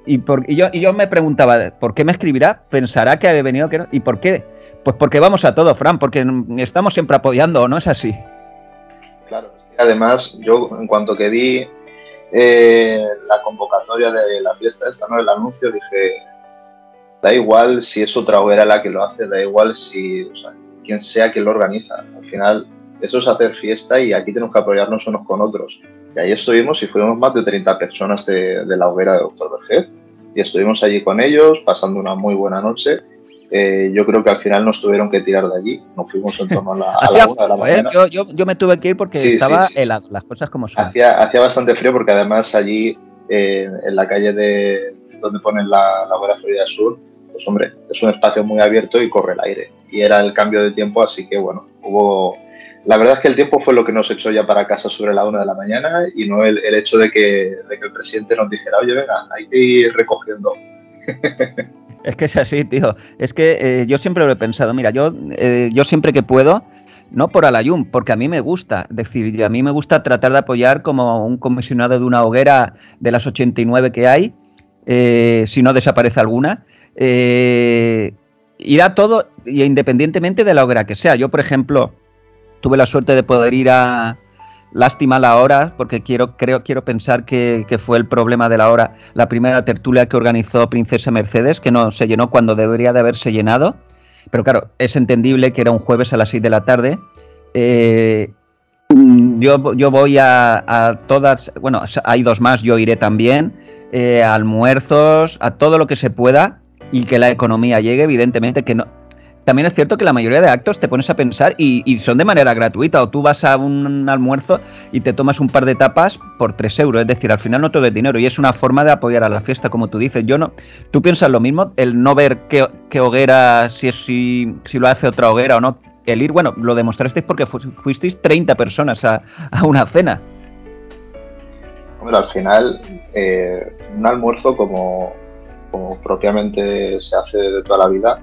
B: Y, por, yo, y yo me preguntaba, ¿por qué me escribirá? ¿Pensará que ha venido que no? ¿Y por qué? Pues porque vamos a todo, Fran, porque estamos siempre apoyando, ¿no es así?
C: Además yo en cuanto que vi eh, la convocatoria de la fiesta esta, ¿no? El anuncio, dije, da igual si es otra hoguera la que lo hace, da igual si, quien sea que lo organiza. Al final, eso es hacer fiesta y aquí tenemos que apoyarnos unos con otros. Y ahí estuvimos y fuimos más de 30 personas de, la hoguera de Doctor Vergez y estuvimos allí con ellos, pasando una muy buena noche. Eh, yo creo que al final nos tuvieron que tirar de allí. Nos fuimos en torno a la, a una de la mañana.
B: Yo, yo, me tuve que ir porque estaba helado, las cosas como son.
C: Hacía, hacía bastante frío porque además allí, eh, en la calle de donde ponen la, la hoguera Florida Sur, pues hombre, es un espacio muy abierto y corre el aire. Y era el cambio de tiempo, así que bueno, hubo la verdad es que el tiempo fue lo que nos echó ya para casa sobre la una de la mañana y no el, hecho de que, el presidente nos dijera, oye, venga, hay que ir recogiendo.
B: Es que es así, tío. Es que eh, yo siempre lo he pensado. Mira, yo, eh, yo siempre que puedo, no por Alayum, porque a mí me gusta. Es decir, a mí me gusta tratar de apoyar como un comisionado de una hoguera de las 89 que hay, eh, si no desaparece alguna. irá todo, independientemente de la hoguera que sea. Yo, por ejemplo, tuve la suerte de poder ir a Lástima la hora, porque quiero, creo, quiero pensar que, fue el problema de la hora, la primera tertulia que organizó Princesa Mercedes, que no se llenó cuando debería de haberse llenado. Pero claro, es entendible que era un jueves a las 6 de la tarde. Eh, yo, yo, voy a, todas, bueno, hay dos más, yo iré también, eh, a almuerzos, a todo lo que se pueda y que la economía llegue, evidentemente que no, también es cierto que la mayoría de actos te pones a pensar y, son de manera gratuita. O tú vas a un almuerzo y te tomas un par de tapas por 3 euros. Es decir, al final no todo es dinero. Y es una forma de apoyar a la fiesta, como tú dices. Yo no. ¿Tú piensas lo mismo? El no ver qué, hoguera, si, si, si lo hace otra hoguera o no. El ir, bueno, lo demostrasteis porque fuisteis 30 personas a, una cena.
C: Hombre, al final, eh, un almuerzo como, como propiamente se hace de toda la vida,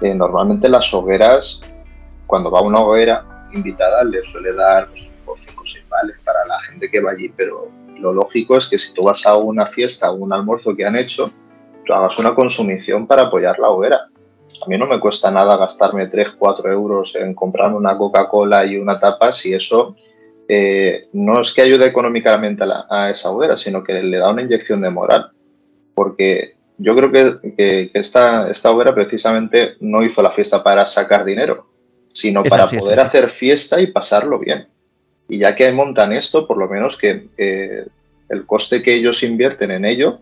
C: normalmente las hogueras, cuando va una hoguera invitada, le suele dar pues, por 5 o 6 vales para la gente que va allí, pero lo lógico es que si tú vas a una fiesta o un almuerzo que han hecho, tú hagas una consumición para apoyar la hoguera. A mí no me cuesta nada gastarme 3, 4 euros en comprarme una Coca-Cola y una tapa si eso eh, no es que ayude económicamente a, a, esa hoguera, sino que le da una inyección de moral. Porque yo creo que, esta, esta obra precisamente no hizo la fiesta para sacar dinero, sino para poder hacer fiesta y pasarlo bien. Y ya que montan esto, por lo menos que el coste que ellos invierten en ello,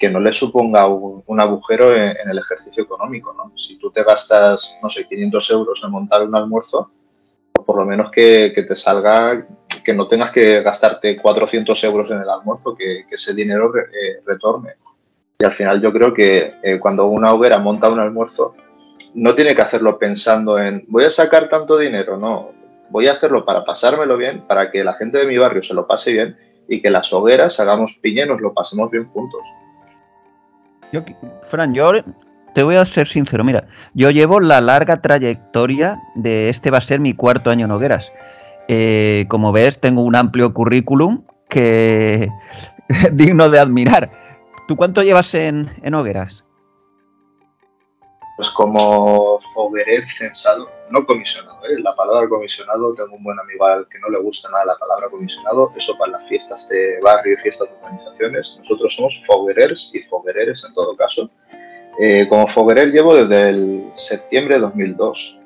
C: que no les suponga un, agujero en, el ejercicio económico. ¿no? Si tú te gastas, no sé, 500 euros en montar un almuerzo, pues por lo menos que, te salga, que no tengas que gastarte 400 euros en el almuerzo, que, ese dinero eh, retorne. Y al final yo creo que eh, cuando una hoguera monta un almuerzo, no tiene que hacerlo pensando en voy a sacar tanto dinero, no. Voy a hacerlo para pasármelo bien, para que la gente de mi barrio se lo pase bien y que las hogueras hagamos piña y nos lo pasemos bien juntos.
B: Yo, Fran, yo te voy a ser sincero, mira, yo llevo la larga trayectoria de este va a ser mi cuarto año en hogueras. Eh, como ves, tengo un amplio currículum que digno de admirar. ¿Tú cuánto llevas en, hogueras?
C: Pues como foguerer censado, no comisionado. ¿eh? La palabra comisionado, tengo un buen amigo al que no le gusta nada la palabra comisionado, eso para las fiestas de barrio y fiestas de organizaciones. Nosotros somos foguerers y foguereres en todo caso. Eh, como foguerer llevo desde el septiembre de 2002.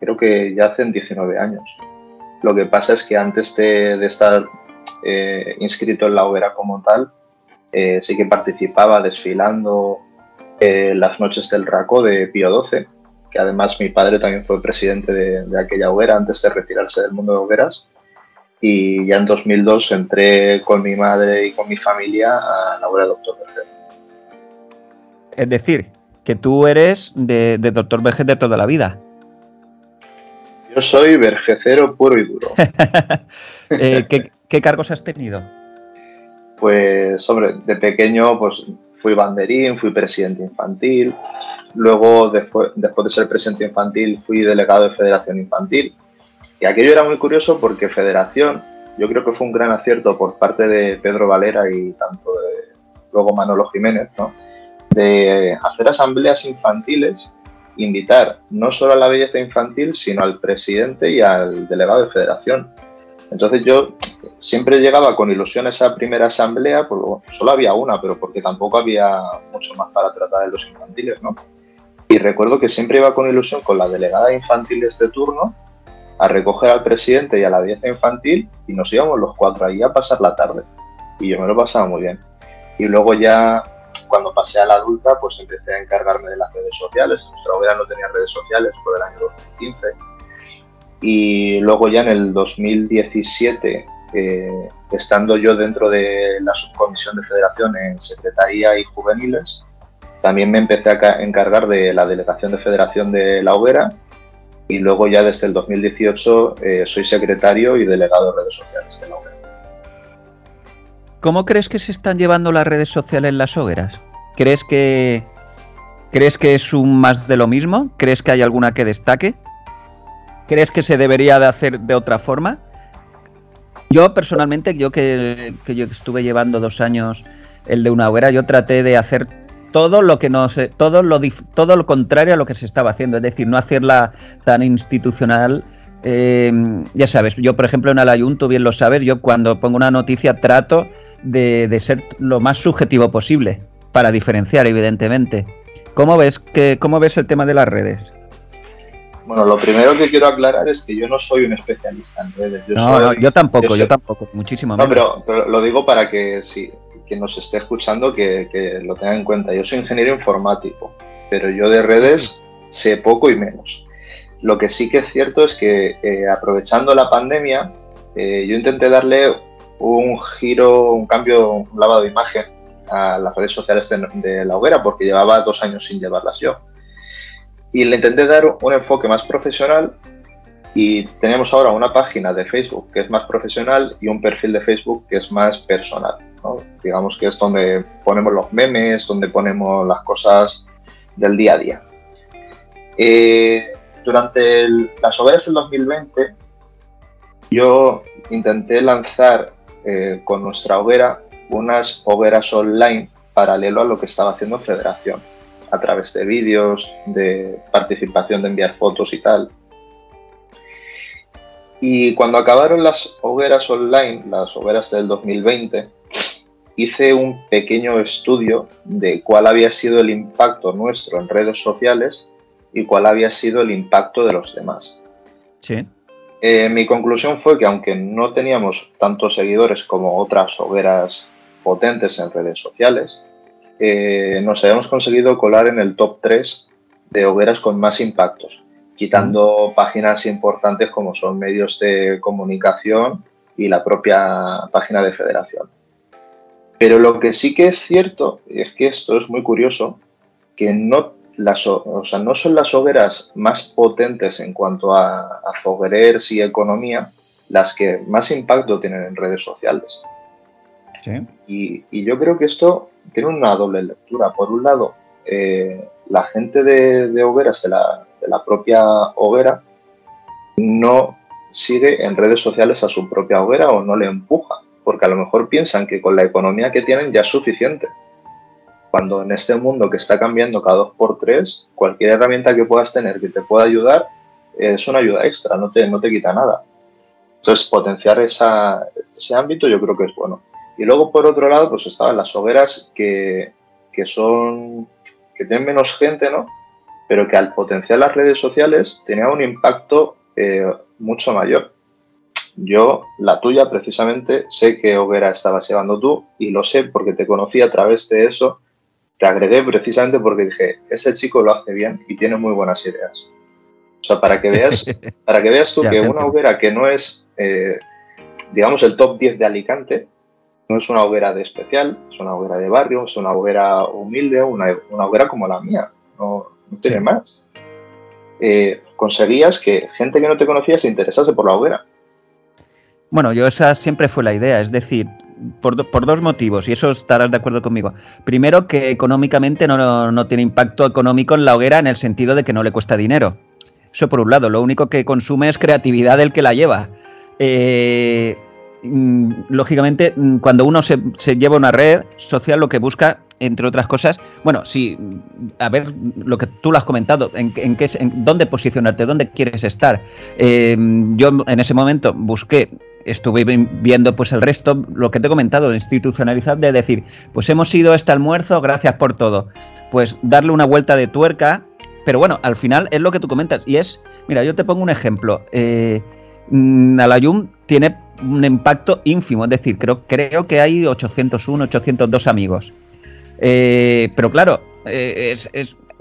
C: Creo que ya hacen 19 años. Lo que pasa es que antes de, estar eh, inscrito en la hoguera como tal, eh, sí que participaba desfilando eh, las noches del RACO de Pío XII, que además mi padre también fue presidente de, aquella hoguera antes de retirarse del mundo de hogueras. Y ya en 2002 entré con mi madre y con mi familia a la hoguera Doctor Vergez.
B: Es decir, que tú eres de, Doctor Vergez de toda la vida.
C: Yo soy vergecero puro y duro.
B: Eh, ¿qué, cargos has tenido?
C: Pues, hombre, de pequeño pues fui banderín, fui presidente infantil, luego después, después de ser presidente infantil fui delegado de Federación Infantil. Y aquello era muy curioso porque Federación, yo creo que fue un gran acierto por parte de Pedro Valera y tanto de luego Manolo Jiménez, ¿no? de hacer asambleas infantiles, invitar no solo a la belleza infantil, sino al presidente y al delegado de federación. Entonces yo siempre llegaba con ilusión a esa primera asamblea, porque solo había una, pero porque tampoco había mucho más para tratar de los infantiles, ¿no? Y recuerdo que siempre iba con ilusión con la delegada de infantiles de turno a recoger al presidente y a la belleza infantil y nos íbamos los cuatro ahí a pasar la tarde. Y yo me lo pasaba muy bien. Y luego ya cuando pasé a la adulta, pues empecé a encargarme de las redes sociales. Nuestra hoguera no tenía redes sociales por el año 2015. Y luego ya en el 2017, eh, estando yo dentro de la subcomisión de federación en Secretaría y Juveniles, también me empecé a encargar de la delegación de federación de la hoguera y luego ya desde el 2018 eh, soy secretario y delegado de redes sociales de la hoguera.
B: ¿Cómo crees que se están llevando las redes sociales en las hogueras? ¿Crees que crees que es un más de lo mismo? ¿Crees que hay alguna que destaque? ¿Crees que se debería de hacer de otra forma? Yo personalmente, yo que, yo estuve llevando dos años el de una hoguera, yo traté de hacer todo lo que no sé, todo lo todo lo contrario a lo que se estaba haciendo, es decir, no hacerla tan institucional. Eh, ya sabes, yo por ejemplo en el Ayunto, bien lo sabes, yo cuando pongo una noticia trato de, ser lo más subjetivo posible, para diferenciar, evidentemente. ¿Cómo ves, que, ¿Cómo ves el tema de las redes?
C: Bueno, lo primero que quiero aclarar es que yo no soy un especialista en redes.
B: Yo no, yo tampoco, yo, tampoco, muchísimo
C: No, pero, lo digo para que si quien nos esté escuchando que, lo tenga en cuenta. Yo soy ingeniero informático, pero yo de redes sé poco y menos. Lo que sí que es cierto es que eh, aprovechando la pandemia, eh, yo intenté darle un giro, un cambio, un lavado de imagen a las redes sociales de, la hoguera, porque llevaba dos años sin llevarlas yo. Y le intenté dar un enfoque más profesional y tenemos ahora una página de Facebook que es más profesional y un perfil de Facebook que es más personal. Digamos que es donde ponemos los memes, donde ponemos las cosas del día a día. Eh, durante las hogueras del 2020 yo intenté lanzar eh, con nuestra hoguera unas hogueras online paralelo a lo que estaba haciendo Federación, a través de vídeos, de participación de enviar fotos y tal. Y cuando acabaron las hogueras online, las hogueras del 2020, hice un pequeño estudio de cuál había sido el impacto nuestro en redes sociales y cuál había sido el impacto de los demás.
B: Sí.
C: Eh, mi conclusión fue que aunque no teníamos tantos seguidores como otras hogueras potentes en redes sociales, eh, nos habíamos conseguido colar en el top 3 de hogueras con más impactos, quitando mm. páginas importantes como son medios de comunicación y la propia página de federación. Pero lo que sí que es cierto, y es que esto es muy curioso, que no las, o sea, no son las hogueras más potentes en cuanto a, a foguerers y economía las que más impacto tienen en redes sociales. Y, yo creo que esto tiene una doble lectura. Por un lado, eh, la gente de, hogueras, de la, de la, propia hoguera, no sigue en redes sociales a su propia hoguera o no le empuja, porque a lo mejor piensan que con la economía que tienen ya es suficiente cuando en este mundo que está cambiando cada dos por tres, cualquier herramienta que puedas tener que te pueda ayudar es una ayuda extra, no te, no te quita nada. Entonces, potenciar ese ámbito yo creo que es bueno. Y luego, por otro lado, pues estaban las hogueras que, que son, que tienen menos gente, ¿no? Pero que al potenciar las redes sociales tenía un impacto eh, mucho mayor. yo, la tuya precisamente, sé qué hoguera estabas llevando tú y lo sé porque te conocí a través de eso. Te agregué precisamente porque dije, ese chico lo hace bien y tiene muy buenas ideas. O sea, para que veas, para que veas tú que una hoguera que no es, eh, digamos, el top 10 de Alicante, no es una hoguera de especial, es una hoguera de barrio, es una hoguera humilde, una, una hoguera como la mía, no, tiene más. Eh, conseguías que gente que no te conocía se interesase por la hoguera.
B: Bueno, yo esa siempre fue la idea, es decir, por, dos motivos, y eso estarás de acuerdo conmigo. Primero, que económicamente no, no, tiene impacto económico en la hoguera en el sentido de que no le cuesta dinero. Eso por un lado, lo único que consume es creatividad del que la lleva. Eh, lógicamente, mm, cuando uno se, lleva una red social, lo que busca, entre otras cosas, bueno, sí, a ver lo que tú lo has comentado, en, qué, en dónde posicionarte, dónde quieres estar. Eh, yo en ese momento busqué estuve viendo pues el resto, lo que te he comentado, institucionalizar, de decir, pues hemos ido a este almuerzo, gracias por todo. Pues darle una vuelta de tuerca, pero bueno, al final es lo que tú comentas, y es, mira, yo te pongo un ejemplo. Eh, Nalayum tiene un impacto ínfimo, es decir, creo, creo que hay 801, 802 amigos. Eh, pero claro, eh,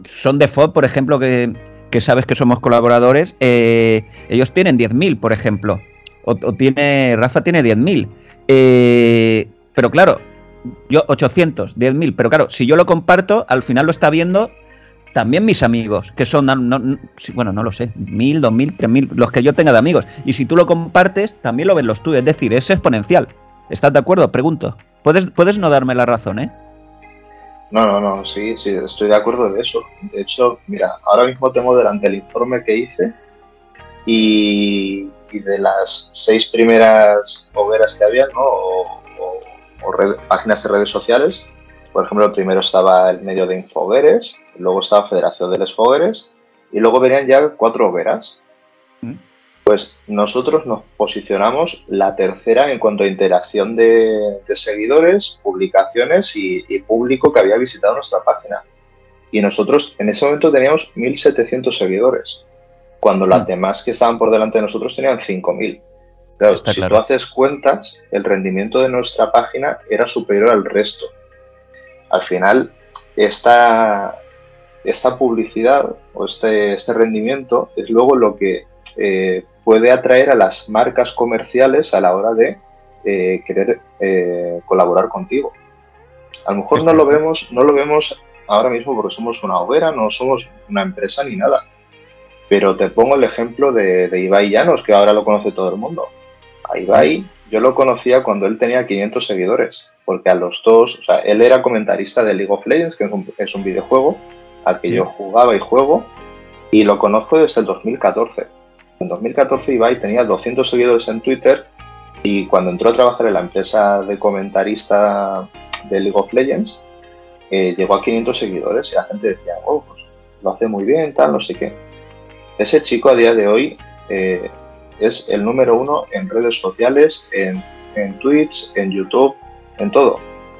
B: son de FOD, por ejemplo, que, sabes que somos colaboradores, eh, ellos tienen 10.000, por ejemplo o, tiene, Rafa tiene 10.000. Eh, pero claro, yo 800, 10.000, pero claro, si yo lo comparto, al final lo está viendo también mis amigos, que son, bueno, no lo sé, 1.000, 2.000, 3.000, los que yo tenga de amigos. Y si tú lo compartes, también lo ven los tuyos, es decir, es exponencial. ¿Estás de acuerdo? Pregunto. Puedes, puedes no darme la razón, ¿eh?
C: No, no, no, sí, sí, estoy de acuerdo de eso. De hecho, mira, ahora mismo tengo delante el informe que hice y y de las seis primeras hogueras que había, ¿no? o, páginas de redes sociales, por ejemplo, primero estaba el medio de Infogueres, luego estaba Federación de los Fogueres, y luego venían ya cuatro hogueras. Mm. Pues nosotros nos posicionamos la tercera en cuanto a interacción de, seguidores, publicaciones y, y, público que había visitado nuestra página. Y nosotros en ese momento teníamos 1.700 seguidores cuando las mm. demás que estaban por delante de nosotros tenían 5.000. Claro, si tú haces cuentas, el rendimiento de nuestra página era superior al resto. Al final, esta, esta publicidad o este, este rendimiento es luego lo que eh, puede atraer a las marcas comerciales a la hora de eh, querer eh, colaborar contigo. A lo mejor no lo vemos, no lo vemos ahora mismo porque somos una hoguera, no somos una empresa ni nada pero te pongo el ejemplo de, Ibai Llanos, que ahora lo conoce todo el mundo. A Ibai yo lo conocía cuando él tenía 500 seguidores, porque a los dos, o sea, él era comentarista de League of Legends, que es un, videojuego al que yo jugaba y juego, y lo conozco desde el 2014. En 2014 Ibai tenía 200 seguidores en Twitter y cuando entró a trabajar en la empresa de comentarista de League of Legends, eh, llegó a 500 seguidores y la gente decía, oh, pues lo hace muy bien, tal, no sé qué. Ese chico a día de hoy eh, es el número uno en redes sociales, en, en Twitch, en YouTube, en todo.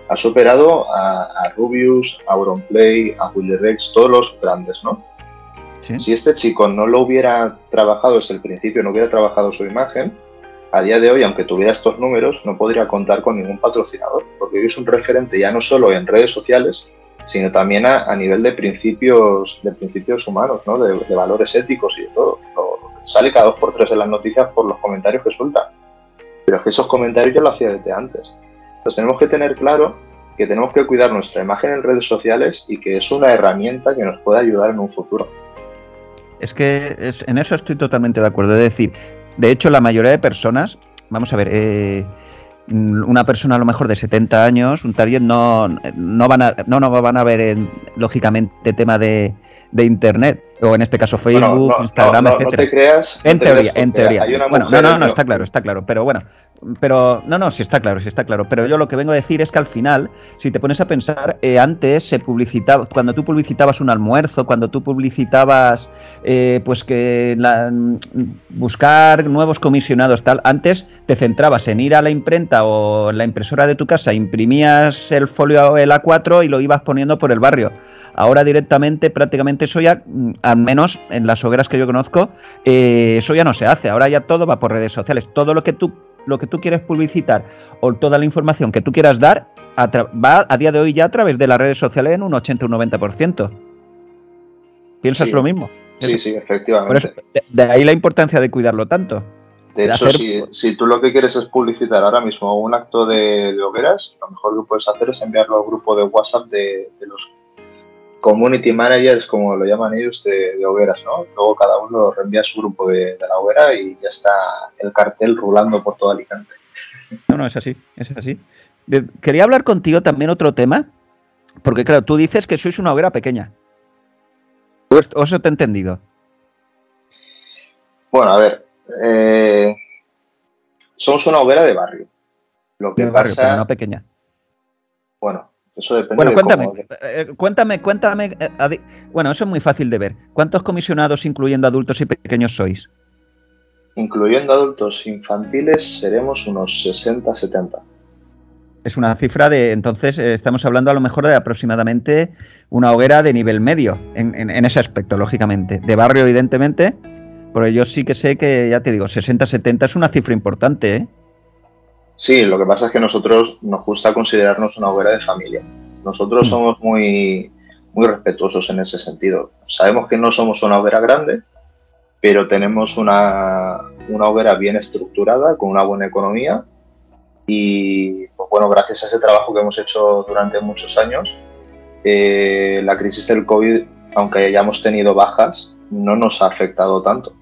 C: Ha superado a, Rubius, a Auronplay, a Rex, todos los grandes, ¿no? Si este chico no lo hubiera trabajado desde el principio, no hubiera trabajado su imagen, a día de hoy, aunque tuviera estos números, no podría contar con ningún patrocinador, porque hoy es un referente ya no solo en redes sociales, sino también a, nivel de principios, de principios humanos, ¿no? de, valores éticos y de todo. sale cada dos por tres en las noticias por los comentarios que suelta. Pero es que esos comentarios yo lo hacía desde antes. Entonces tenemos que tener claro que tenemos que cuidar nuestra imagen en redes sociales y que es una herramienta que nos puede ayudar en un futuro.
B: Es que en eso estoy totalmente de acuerdo. Es decir, de hecho, la mayoría de personas, vamos a ver, eh, una persona a lo mejor de 70 años, un target, no, no, van, a, no, no van a ver, lógicamente, tema de, de Internet o en este caso Facebook, Instagram, etcétera. No
C: te creas.
B: En teoría, en teoría. Bueno, no, no, no, está claro, está claro. Pero bueno, pero no, no, sí está claro, sí está claro. Pero yo lo que vengo a decir es que al final, si te pones a pensar, eh, antes se publicitaba, cuando tú publicitabas un almuerzo, cuando tú publicitabas, eh, pues que buscar nuevos comisionados, tal, antes te centrabas en ir a la imprenta o la impresora de tu casa, imprimías el folio el A4 y lo ibas poniendo por el barrio. Ahora directamente, prácticamente eso ya, mm, al menos en las hogueras que yo conozco, eh, eso ya no se hace. Ahora ya todo va por redes sociales. Todo lo que tú, lo que tú quieres publicitar o toda la información que tú quieras dar va a día de hoy ya a través de las redes sociales en un 80 o un 90%. ¿Piensas lo mismo?
C: Sí, sí, efectivamente.
B: de, ahí la importancia de cuidarlo tanto.
C: De, hecho, si, tú lo que quieres es publicitar ahora mismo un acto de, hogueras, lo mejor que puedes hacer es enviarlo al grupo de WhatsApp de, los community managers, como lo llaman ellos, de, hogueras, ¿no? Luego cada uno reenvía a su grupo de, la hoguera y ya está el cartel rulando por todo Alicante.
B: No, no, es así, es así. quería hablar contigo también otro tema, porque claro, tú dices que sois una hoguera pequeña. ¿O eso te he entendido?
C: Bueno, a ver, eh, somos una hoguera de barrio. Lo que de barrio,
B: pero no pequeña.
C: Bueno, eso depende
B: bueno, cuéntame, eh, cuéntame, cuéntame. Eh, bueno, eso es muy fácil de ver. ¿Cuántos comisionados, incluyendo adultos y pequeños, sois?
C: Incluyendo adultos infantiles, seremos unos 60, 70.
B: Es una cifra de, entonces, estamos hablando a lo mejor de aproximadamente una hoguera de nivel medio, en ese aspecto, lógicamente. De barrio, evidentemente, pero yo sí que sé que, ya te digo, 60-70 es una cifra importante, ¿eh?
C: Sí, lo que pasa es que nosotros nos gusta considerarnos una hoguera de familia. Nosotros mm. somos muy, muy respetuosos en ese sentido. Sabemos que no somos una hoguera grande, pero tenemos una, una hoguera bien estructurada, con una buena economía. Y pues bueno, gracias a ese trabajo que hemos hecho durante muchos años, eh, la crisis del COVID, aunque hayamos tenido bajas, no nos ha afectado tanto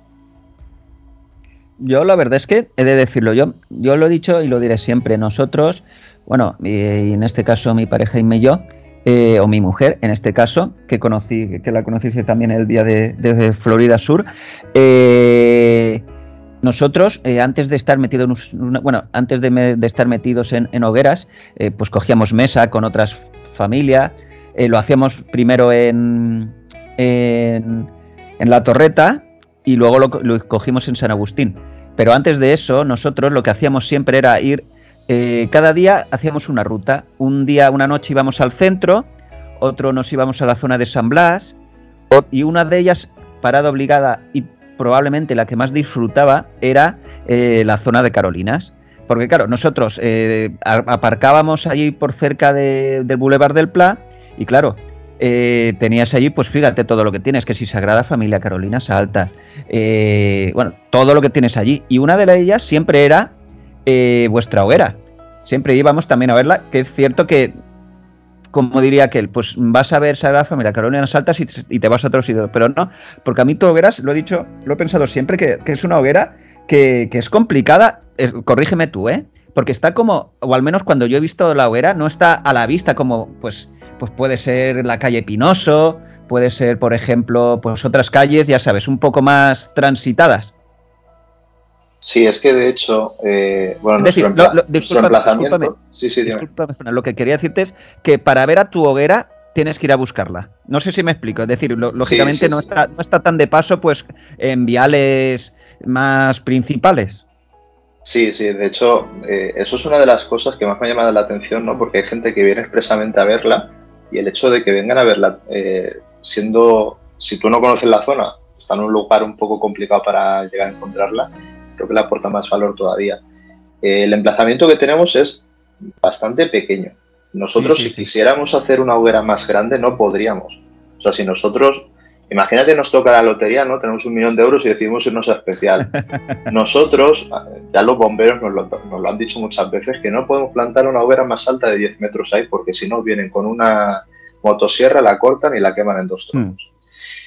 B: yo la verdad es que he de decirlo, yo, yo lo he dicho y lo diré siempre, nosotros, bueno, y en este caso mi pareja y yo, eh, o mi mujer, en este caso, que conocí, que la conociste también el día de, Florida Sur, eh, nosotros, eh, antes de estar metidos en bueno, antes de, estar metidos en, hogueras, pues cogíamos mesa con otras familias, lo hacíamos primero en, en, la torreta y luego lo cogimos en San Agustín. Pero antes de eso, nosotros lo que hacíamos siempre era ir, eh, cada día hacíamos una ruta. Un día, una noche íbamos al centro, otro nos íbamos a la zona de San Blas, y una de ellas, parada obligada y probablemente la que más disfrutaba, era eh, la zona de Carolinas. Porque claro, nosotros eh, aparcábamos allí por cerca del Boulevard del Pla, y claro, eh, tenías allí, pues fíjate todo lo que tienes, que si Sagrada Familia, Carolinas Altas, eh, bueno, todo lo que tienes allí. Y una de ellas siempre era eh, vuestra hoguera. Siempre íbamos también a verla, que es cierto que, como diría aquel, pues vas a ver Sagrada Familia, Carolinas Altas y, te vas a otro sitio. Pero no, porque a mí tu hoguera, lo he dicho, lo he pensado siempre, que, es una hoguera que, que es complicada, corrígeme tú, ¿eh? Porque está como, o al menos cuando yo he visto la hoguera, no está a la vista como, pues pues puede ser la calle Pinoso, puede ser, por ejemplo, pues otras calles, ya sabes, un poco más transitadas.
C: Sí, es que de hecho, eh, bueno,
B: nuestro, lo, sí, sí, lo que quería decirte es que para ver a tu hoguera tienes que ir a buscarla. No sé si me explico, es decir, lógicamente no, Está, no está tan de paso pues en viales más principales.
C: Sí, sí, de hecho, eh, eso es una de las cosas que más me ha llamado la atención, ¿no? Porque hay gente que viene expresamente a verla y el hecho de que vengan a verla, eh, siendo, si tú no conoces la zona, está en un lugar un poco complicado para llegar a encontrarla, creo que le aporta más valor todavía. Eh, el emplazamiento que tenemos es bastante pequeño. Nosotros, si quisiéramos hacer una hoguera más grande, no podríamos. O sea, si nosotros, imagínate, nos toca la lotería, ¿no? Tenemos un millón de euros y decidimos irnos a especial. Nosotros, ya los bomberos nos lo, nos lo, han dicho muchas veces, que no podemos plantar una hoguera más alta de 10 metros ahí, porque si no, vienen con una motosierra, la cortan y la queman en dos trozos. Hmm.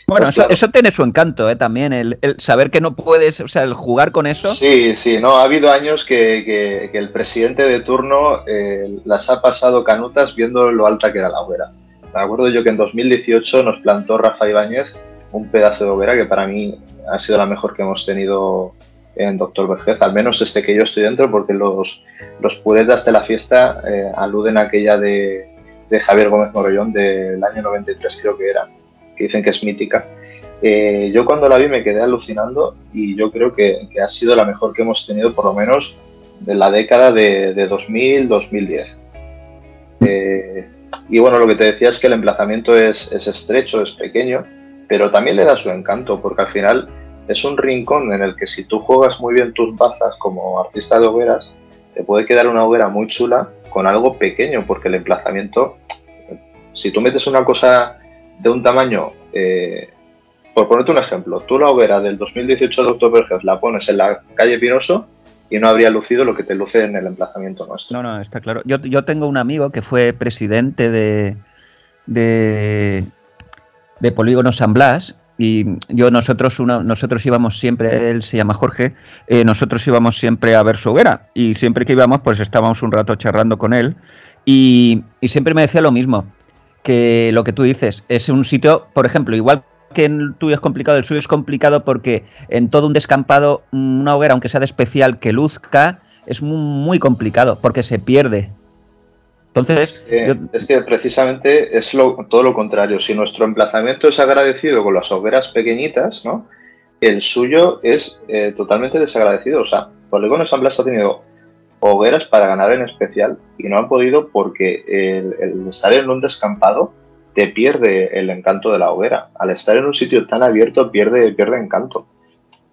B: Bueno, pues eso, tiene su encanto ¿eh? también, el, saber que no puedes, o sea, el jugar con eso.
C: Sí, sí, no, ha habido años que, el presidente de turno eh, las ha pasado canutas viendo lo alta que era la hoguera. Me acuerdo yo que en 2018 nos plantó Rafa Ibáñez un pedazo de hoguera que para mí ha sido la mejor que hemos tenido en Doctor Vergez, al menos este que yo estoy dentro, porque los, los puretas de la fiesta eh, aluden a aquella de, de, Javier Gómez Morollón del año 93 creo que era, que dicen que es mítica. Eh, yo cuando la vi me quedé alucinando y yo creo que, que, ha sido la mejor que hemos tenido por lo menos de la década de, de 2000-2010. Eh, Y bueno, lo que te decía es que el emplazamiento es, es estrecho, es pequeño, pero también le da su encanto, porque al final es un rincón en el que si tú juegas muy bien tus bazas como artista de hogueras, te puede quedar una hoguera muy chula con algo pequeño, porque el emplazamiento, si tú metes una cosa de un tamaño, eh, por ponerte un ejemplo, tú la hoguera del 2018 de Oktoberfest la pones en la calle Pinoso y no habría lucido lo que te luce en el emplazamiento nuestro.
B: No, no, está claro. Yo, yo tengo un amigo que fue presidente de, de, Polígono San Blas y yo nosotros uno, nosotros íbamos siempre él se llama Jorge eh, nosotros íbamos siempre a ver su hoguera y siempre que íbamos pues estábamos un rato charlando con él y, y, siempre me decía lo mismo que lo que tú dices es un sitio por ejemplo igual que el tuyo es complicado el suyo es complicado porque en todo un descampado una hoguera aunque sea de especial que luzca es muy, complicado porque se pierde entonces,
C: es que, precisamente es todo lo contrario. Si nuestro emplazamiento es agradecido con las hogueras pequeñitas, ¿no? el suyo es eh, totalmente desagradecido. O sea, Polígono San Blas ha tenido hogueras para ganar en especial y no han podido porque el, estar en un descampado te pierde el encanto de la hoguera. Al estar en un sitio tan abierto pierde, pierde encanto.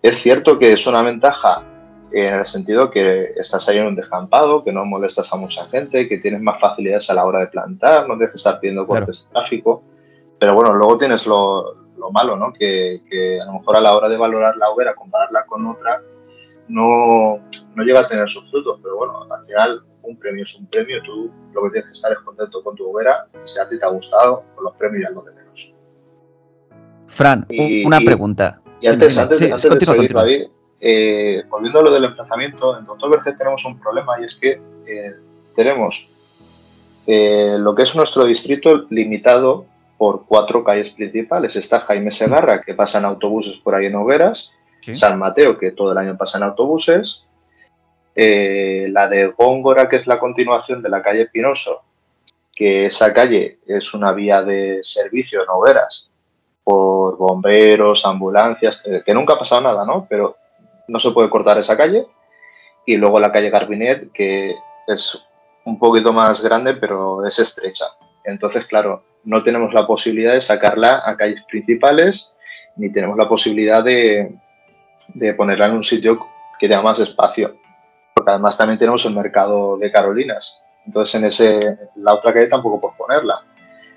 C: Es cierto que es una ventaja en el sentido que estás ahí en un descampado, que no molestas a mucha gente, que tienes más facilidades a la hora de plantar, no tienes que estar pidiendo cortes de tráfico. Pero bueno, luego tienes lo, malo, ¿no? Que, a lo mejor a la hora de valorar la hoguera, compararla con otra, no, no llega a tener sus frutos. Pero bueno, al final un premio es un premio, tú lo que tienes que estar es contento con tu hoguera, si a ti te ha gustado, con los premios ya lo de menos.
B: Fran, una pregunta.
C: Y antes, antes, de seguir, David, eh, volviendo a lo del emplazamiento, en Vergés tenemos un problema y es que eh, tenemos eh, lo que es nuestro distrito limitado por cuatro calles principales. Está Jaime Segarra, que pasa en autobuses por ahí en Hogueras, San Mateo, que todo el año pasa en autobuses, la de Góngora, que es la continuación de la calle Pinoso, que esa calle es una vía de servicio en Hogueras por bomberos, ambulancias, que nunca ha pasado nada, ¿no? Pero no se puede cortar esa calle. Y luego la calle Garbinet, que es un poquito más grande, pero es estrecha. Entonces, claro, no tenemos la posibilidad de sacarla a calles principales, ni tenemos la posibilidad de, de ponerla en un sitio que tenga más espacio. Porque además también tenemos el mercado de Carolinas. Entonces, en ese, la otra calle tampoco puedes ponerla.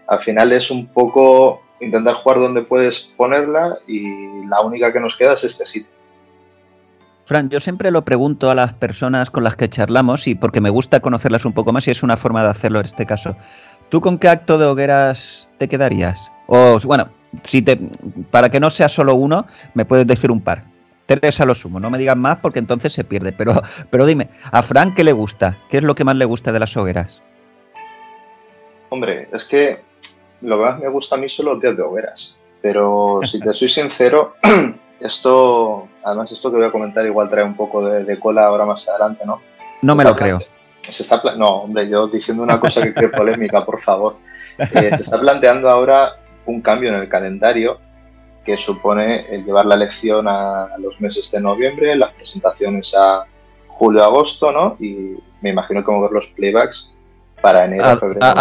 C: Al final es un poco intentar jugar donde puedes ponerla y la única que nos queda es este sitio.
B: Fran, yo siempre lo pregunto a las personas con las que charlamos y porque me gusta conocerlas un poco más y es una forma de hacerlo en este caso. ¿Tú con qué acto de hogueras te quedarías? O bueno, si te, para que no sea solo uno, me puedes decir un par. Tres a lo sumo, no me digas más porque entonces se pierde. Pero, pero dime, ¿a Fran qué le gusta? ¿Qué es lo que más le gusta de las hogueras?
C: Hombre, es que lo que más me gusta a mí son los días de hogueras. Pero si te soy sincero, Esto, además, esto que voy a comentar igual trae un poco de, cola ahora más adelante, ¿no?
B: No me lo creo.
C: Se está no, hombre, yo diciendo una cosa que cree polémica, por favor. Eh, se está planteando ahora un cambio en el calendario que supone el llevar la elección a, los meses de noviembre, las presentaciones a julio-agosto, ¿no? Y me imagino que mover los playbacks para enero, febrero.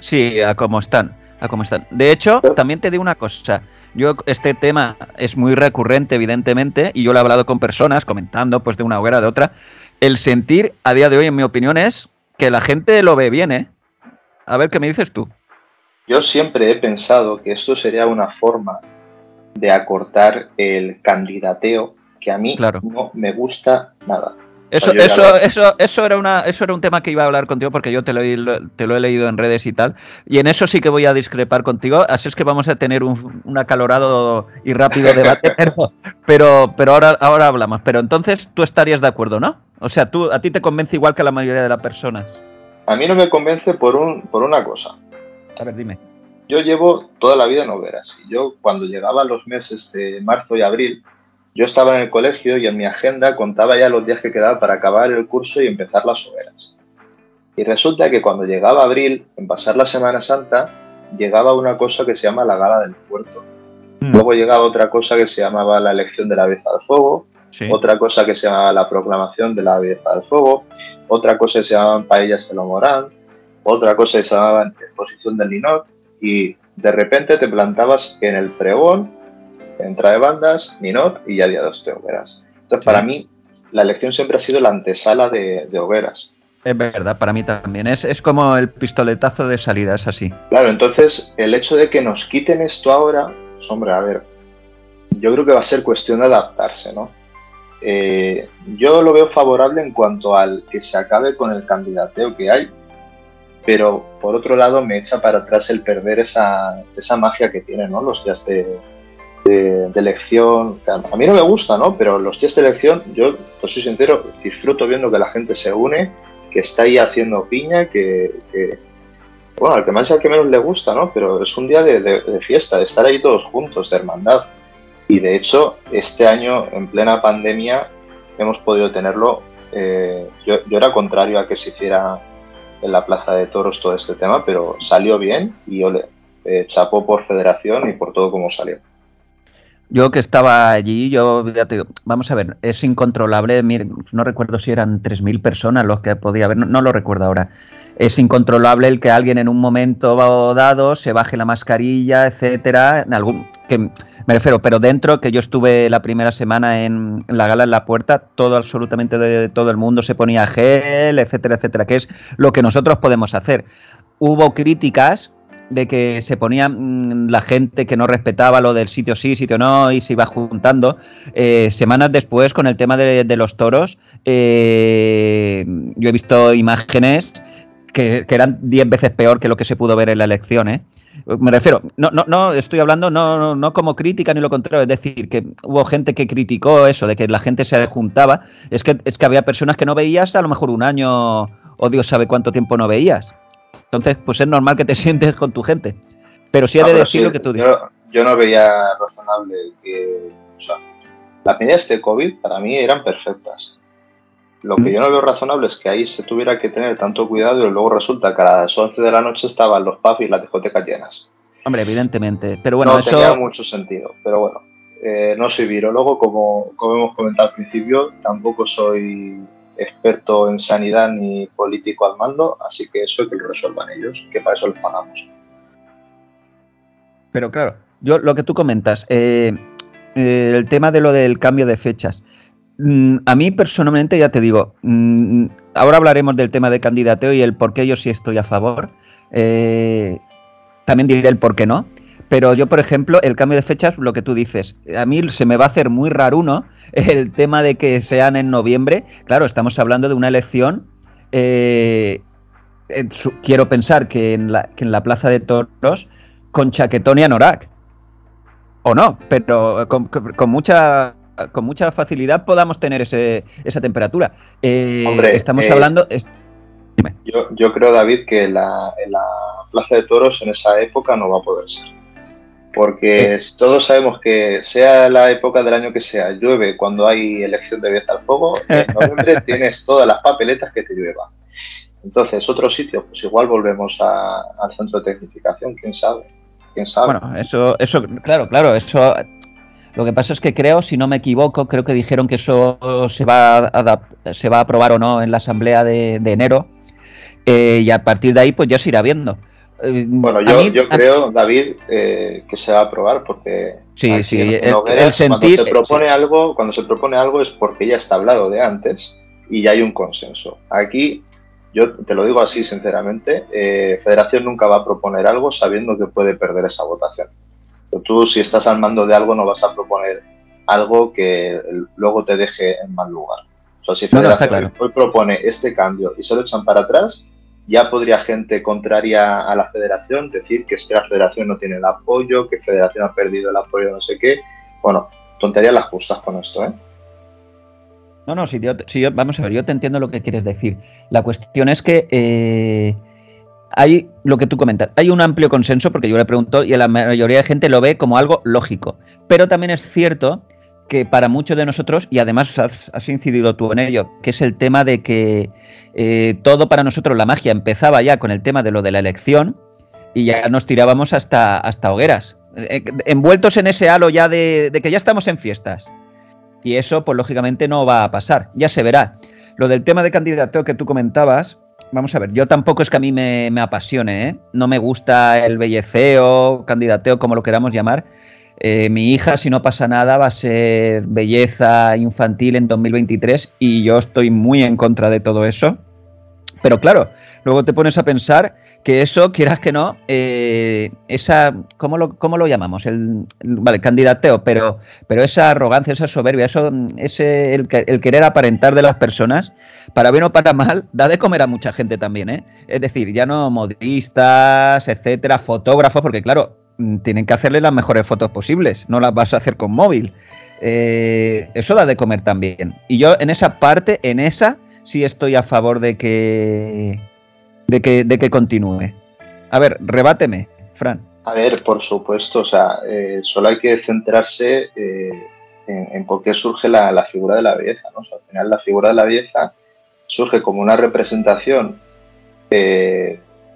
B: sí, a cómo están a cómo están. De hecho, también te digo una cosa. Yo, este tema es muy recurrente, evidentemente, y yo lo he hablado con personas comentando, pues de una hoguera, de otra. El sentir, a día de hoy, en mi opinión, es que la gente lo ve bien, ¿eh? A ver qué me dices tú.
C: Yo siempre he pensado que esto sería una forma de acortar el candidateo que a mí no me gusta nada.
B: Eso, eso, eso, eso, era una, eso era un tema que iba a hablar contigo porque yo te lo, te lo he leído en redes y tal. Y en eso sí que voy a discrepar contigo. Así es que vamos a tener un, acalorado y rápido debate. pero, pero, ahora, ahora hablamos. Pero entonces tú estarías de acuerdo, ¿no? O sea, tú, a ti te convence igual que a la mayoría de las personas.
C: A mí no me convence por, un, por una cosa.
B: A ver, dime.
C: Yo llevo toda la vida en hogueras. Y yo, cuando llegaba los meses de marzo y abril, yo estaba en el colegio y en mi agenda contaba ya los días que quedaban para acabar el curso y empezar las hogueras. Y resulta que cuando llegaba abril, en pasar la Semana Santa, llegaba una cosa que se llama la gala del puerto. Hmm. Luego llegaba otra cosa que se llamaba la elección de la belleza del fuego, otra cosa que se llamaba la proclamación de la belleza del fuego, otra cosa que se llamaban paellas de lo morán, otra cosa que se llamaba exposición del Ninot, y de repente te plantabas en el pregón, entra de bandas, Ninot y ya día dos de hogueras. Entonces, para mí, la elección siempre ha sido la antesala de, hogueras.
B: Es verdad, para mí también. Es, es, como el pistoletazo de salida, es así.
C: Claro, entonces el hecho de que nos quiten esto ahora, pues, hombre, a ver, yo creo que va a ser cuestión de adaptarse, ¿no? Eh, yo lo veo favorable en cuanto al que se acabe con el candidateo que hay, pero por otro lado me echa para atrás el perder esa, esa magia que tienen ¿no? los días de, de, elección. A mí no me gusta, ¿no? Pero los días de elección, yo, pues soy sincero, disfruto viendo que la gente se une, que está ahí haciendo piña, que, bueno, al que más y al que menos le gusta, ¿no? Pero es un día de, de fiesta, de estar ahí todos juntos, de hermandad. Y de hecho, este año, en plena pandemia, hemos podido tenerlo. Eh, yo, era contrario a que se hiciera en la Plaza de Toros todo este tema, pero salió bien y yo le eh, chapó por federación y por todo como salió.
B: Yo que estaba allí, yo ya vamos a ver, es incontrolable, no recuerdo si eran 3.000 personas los que podía haber, no, lo recuerdo ahora. Es incontrolable el que alguien en un momento dado se baje la mascarilla, etcétera, en algún que me refiero, pero dentro que yo estuve la primera semana en, la gala en la puerta, todo absolutamente de todo el mundo se ponía gel, etcétera, etcétera, que es lo que nosotros podemos hacer. Hubo críticas de que se ponía mm, la gente que no respetaba lo del sitio sí, sitio no, y se iba juntando. Eh, semanas después, con el tema de, los toros, eh, yo he visto imágenes que, eran 10 veces peor que lo que se pudo ver en la elección. ¿eh? Me refiero, no, no, no estoy hablando no, no como crítica ni lo contrario, es decir, que hubo gente que criticó eso, de que la gente se juntaba. Es que, es que había personas que no veías a lo mejor un año o Dios sabe cuánto tiempo no veías. Entonces, pues es normal que te sientes con tu gente. Pero sí he de decir lo que tú dices.
C: Yo, no veía razonable que. O sea, las medidas de COVID para mí eran perfectas. Lo que mm. yo no veo razonable es que ahí se tuviera que tener tanto cuidado y luego resulta que a las 11 de la noche estaban los pubs y las discotecas llenas.
B: Hombre, evidentemente. Pero bueno,
C: no tenía mucho sentido. Pero bueno, eh, no soy virólogo, como, como hemos comentado al principio. Tampoco soy experto en sanidad ni político al mando, así que eso que lo resuelvan ellos, que para eso les pagamos.
B: Pero claro, yo lo que tú comentas, eh, eh, el tema de lo del cambio de fechas. Mm, a mí personalmente, ya te digo, mm, ahora hablaremos del tema de candidateo y el por qué yo sí estoy a favor. Eh, también diré el por qué no. Pero yo, por ejemplo, el cambio de fechas, lo que tú dices, a mí se me va a hacer muy raro uno el tema de que sean en noviembre. Claro, estamos hablando de una elección. Eh, quiero pensar que en, la, que en la Plaza de Toros con chaquetón y anorak. O no, pero con, mucha con mucha facilidad podamos tener ese, esa temperatura. Eh, Hombre, estamos eh, hablando.
C: yo, yo, creo, David, que la, en la Plaza de Toros en esa época no va a poder ser porque todos sabemos que sea la época del año que sea, llueve cuando hay elección de Vieta al Fuego, en noviembre tienes todas las papeletas que te lluevan. Entonces, otro sitio, pues igual volvemos al centro de tecnificación, quién sabe, quién sabe.
B: Bueno, eso, eso, claro, claro, eso. Lo que pasa es que creo, si no me equivoco, creo que dijeron que eso se va a, se va a aprobar o no en la asamblea de, enero eh, y a partir de ahí, pues ya se irá viendo.
C: Eh, bueno, yo, creo, David, eh, que se va a aprobar porque
B: sí, sí,
C: el, cuando se propone algo, cuando se propone algo es porque ya está hablado de antes y ya hay un consenso. Aquí, yo te lo digo así sinceramente, eh, Federación nunca va a proponer algo sabiendo que puede perder esa votación. Pero tú, si estás al mando de algo, no vas a proponer algo que luego te deje en mal lugar. O sea, si Federación hoy propone este cambio y se lo echan para atrás, ya podría gente contraria a la federación decir que es que la federación no tiene el apoyo, que federación ha perdido el apoyo, no sé qué. Bueno, tonterías las justas con esto, ¿eh?
B: No, no, si yo, vamos a ver, yo te entiendo lo que quieres decir. La cuestión es que eh, hay lo que tú comentas, hay un amplio consenso, porque yo le pregunto y la mayoría de gente lo ve como algo lógico. Pero también es cierto que para muchos de nosotros, y además has, incidido tú en ello, que es el tema de que eh, todo para nosotros, la magia empezaba ya con el tema de lo de la elección y ya nos tirábamos hasta, hasta hogueras, eh, envueltos en ese halo ya de, que ya estamos en fiestas. Y eso, pues lógicamente no va a pasar, ya se verá. Lo del tema de candidato que tú comentabas, vamos a ver, yo tampoco es que a mí me, apasione, ¿eh? No me gusta el belleceo, candidateo, como lo queramos llamar. Eh, mi hija, si no pasa nada, va a ser belleza infantil en 2023 y yo estoy muy en contra de todo eso. Pero claro, luego te pones a pensar que eso, quieras que no, eh, esa, ¿cómo lo, ¿cómo lo llamamos? El, vale, candidateo, pero, pero esa arrogancia, esa soberbia, eso, ese, el, el, querer aparentar de las personas, para bien o para mal, da de comer a mucha gente también, ¿eh? Es decir, ya no modistas, etcétera, fotógrafos, porque claro, tienen que hacerle las mejores fotos posibles, no las vas a hacer con móvil. Eh, eso da de comer también. Y yo en esa parte, en esa, sí estoy a favor de que de que, de que continúe. A ver, rebáteme, Fran.
C: A ver, por supuesto, o sea, eh, solo hay que centrarse eh, en, por qué surge la, figura de la belleza. ¿no? al final la figura de la belleza surge como una representación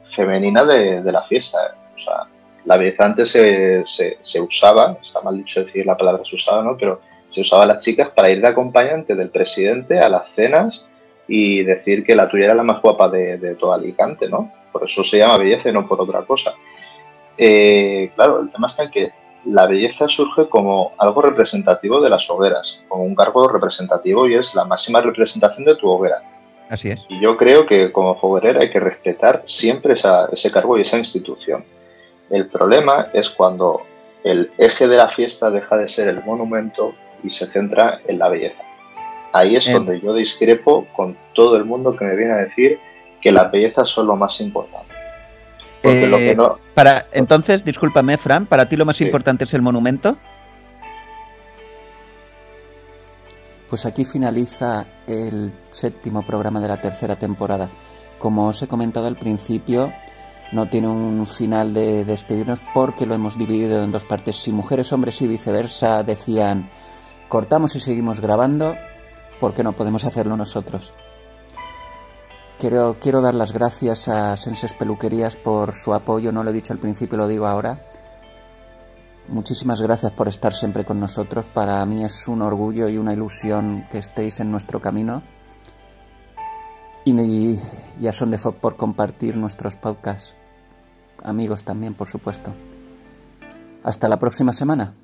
C: femenina de, la fiesta. O sea, la belleza antes se, se, usaba, está mal dicho decir la palabra se usaba, ¿no? Pero se usaba a las chicas para ir de acompañante del presidente a las cenas y decir que la tuya era la más guapa de, de todo Alicante, ¿no? Por eso se llama belleza y no por otra cosa. Eh, claro, el tema está en que la belleza surge como algo representativo de las hogueras, como un cargo representativo y es la máxima representación de tu hoguera.
B: Así es.
C: Y yo creo que como hoguerera hay que respetar siempre ese cargo y esa institución. El problema es cuando el eje de la fiesta deja de ser el monumento y se centra en la belleza. Ahí es donde yo discrepo con todo el mundo que me viene a decir que las bellezas son lo más importante.
B: Porque lo que eh, no... para, entonces, discúlpame, Fran, ¿para ti lo más importante es el monumento?
D: Pues aquí finaliza el séptimo programa de la tercera temporada. Como os he comentado al principio, no tiene un final de despedirnos porque lo hemos dividido en dos partes. Si mujeres, hombres y viceversa decían cortamos y seguimos grabando, ¿por qué no podemos hacerlo nosotros? Quiero, quiero dar las gracias a Senses Peluquerías por su apoyo, no lo he dicho al principio, lo digo ahora. Muchísimas gracias por estar siempre con nosotros. Para mí es un orgullo y una ilusión que estéis en nuestro camino. Y, y a Son de por compartir nuestros podcasts. Amigos también, por supuesto. Hasta la próxima semana.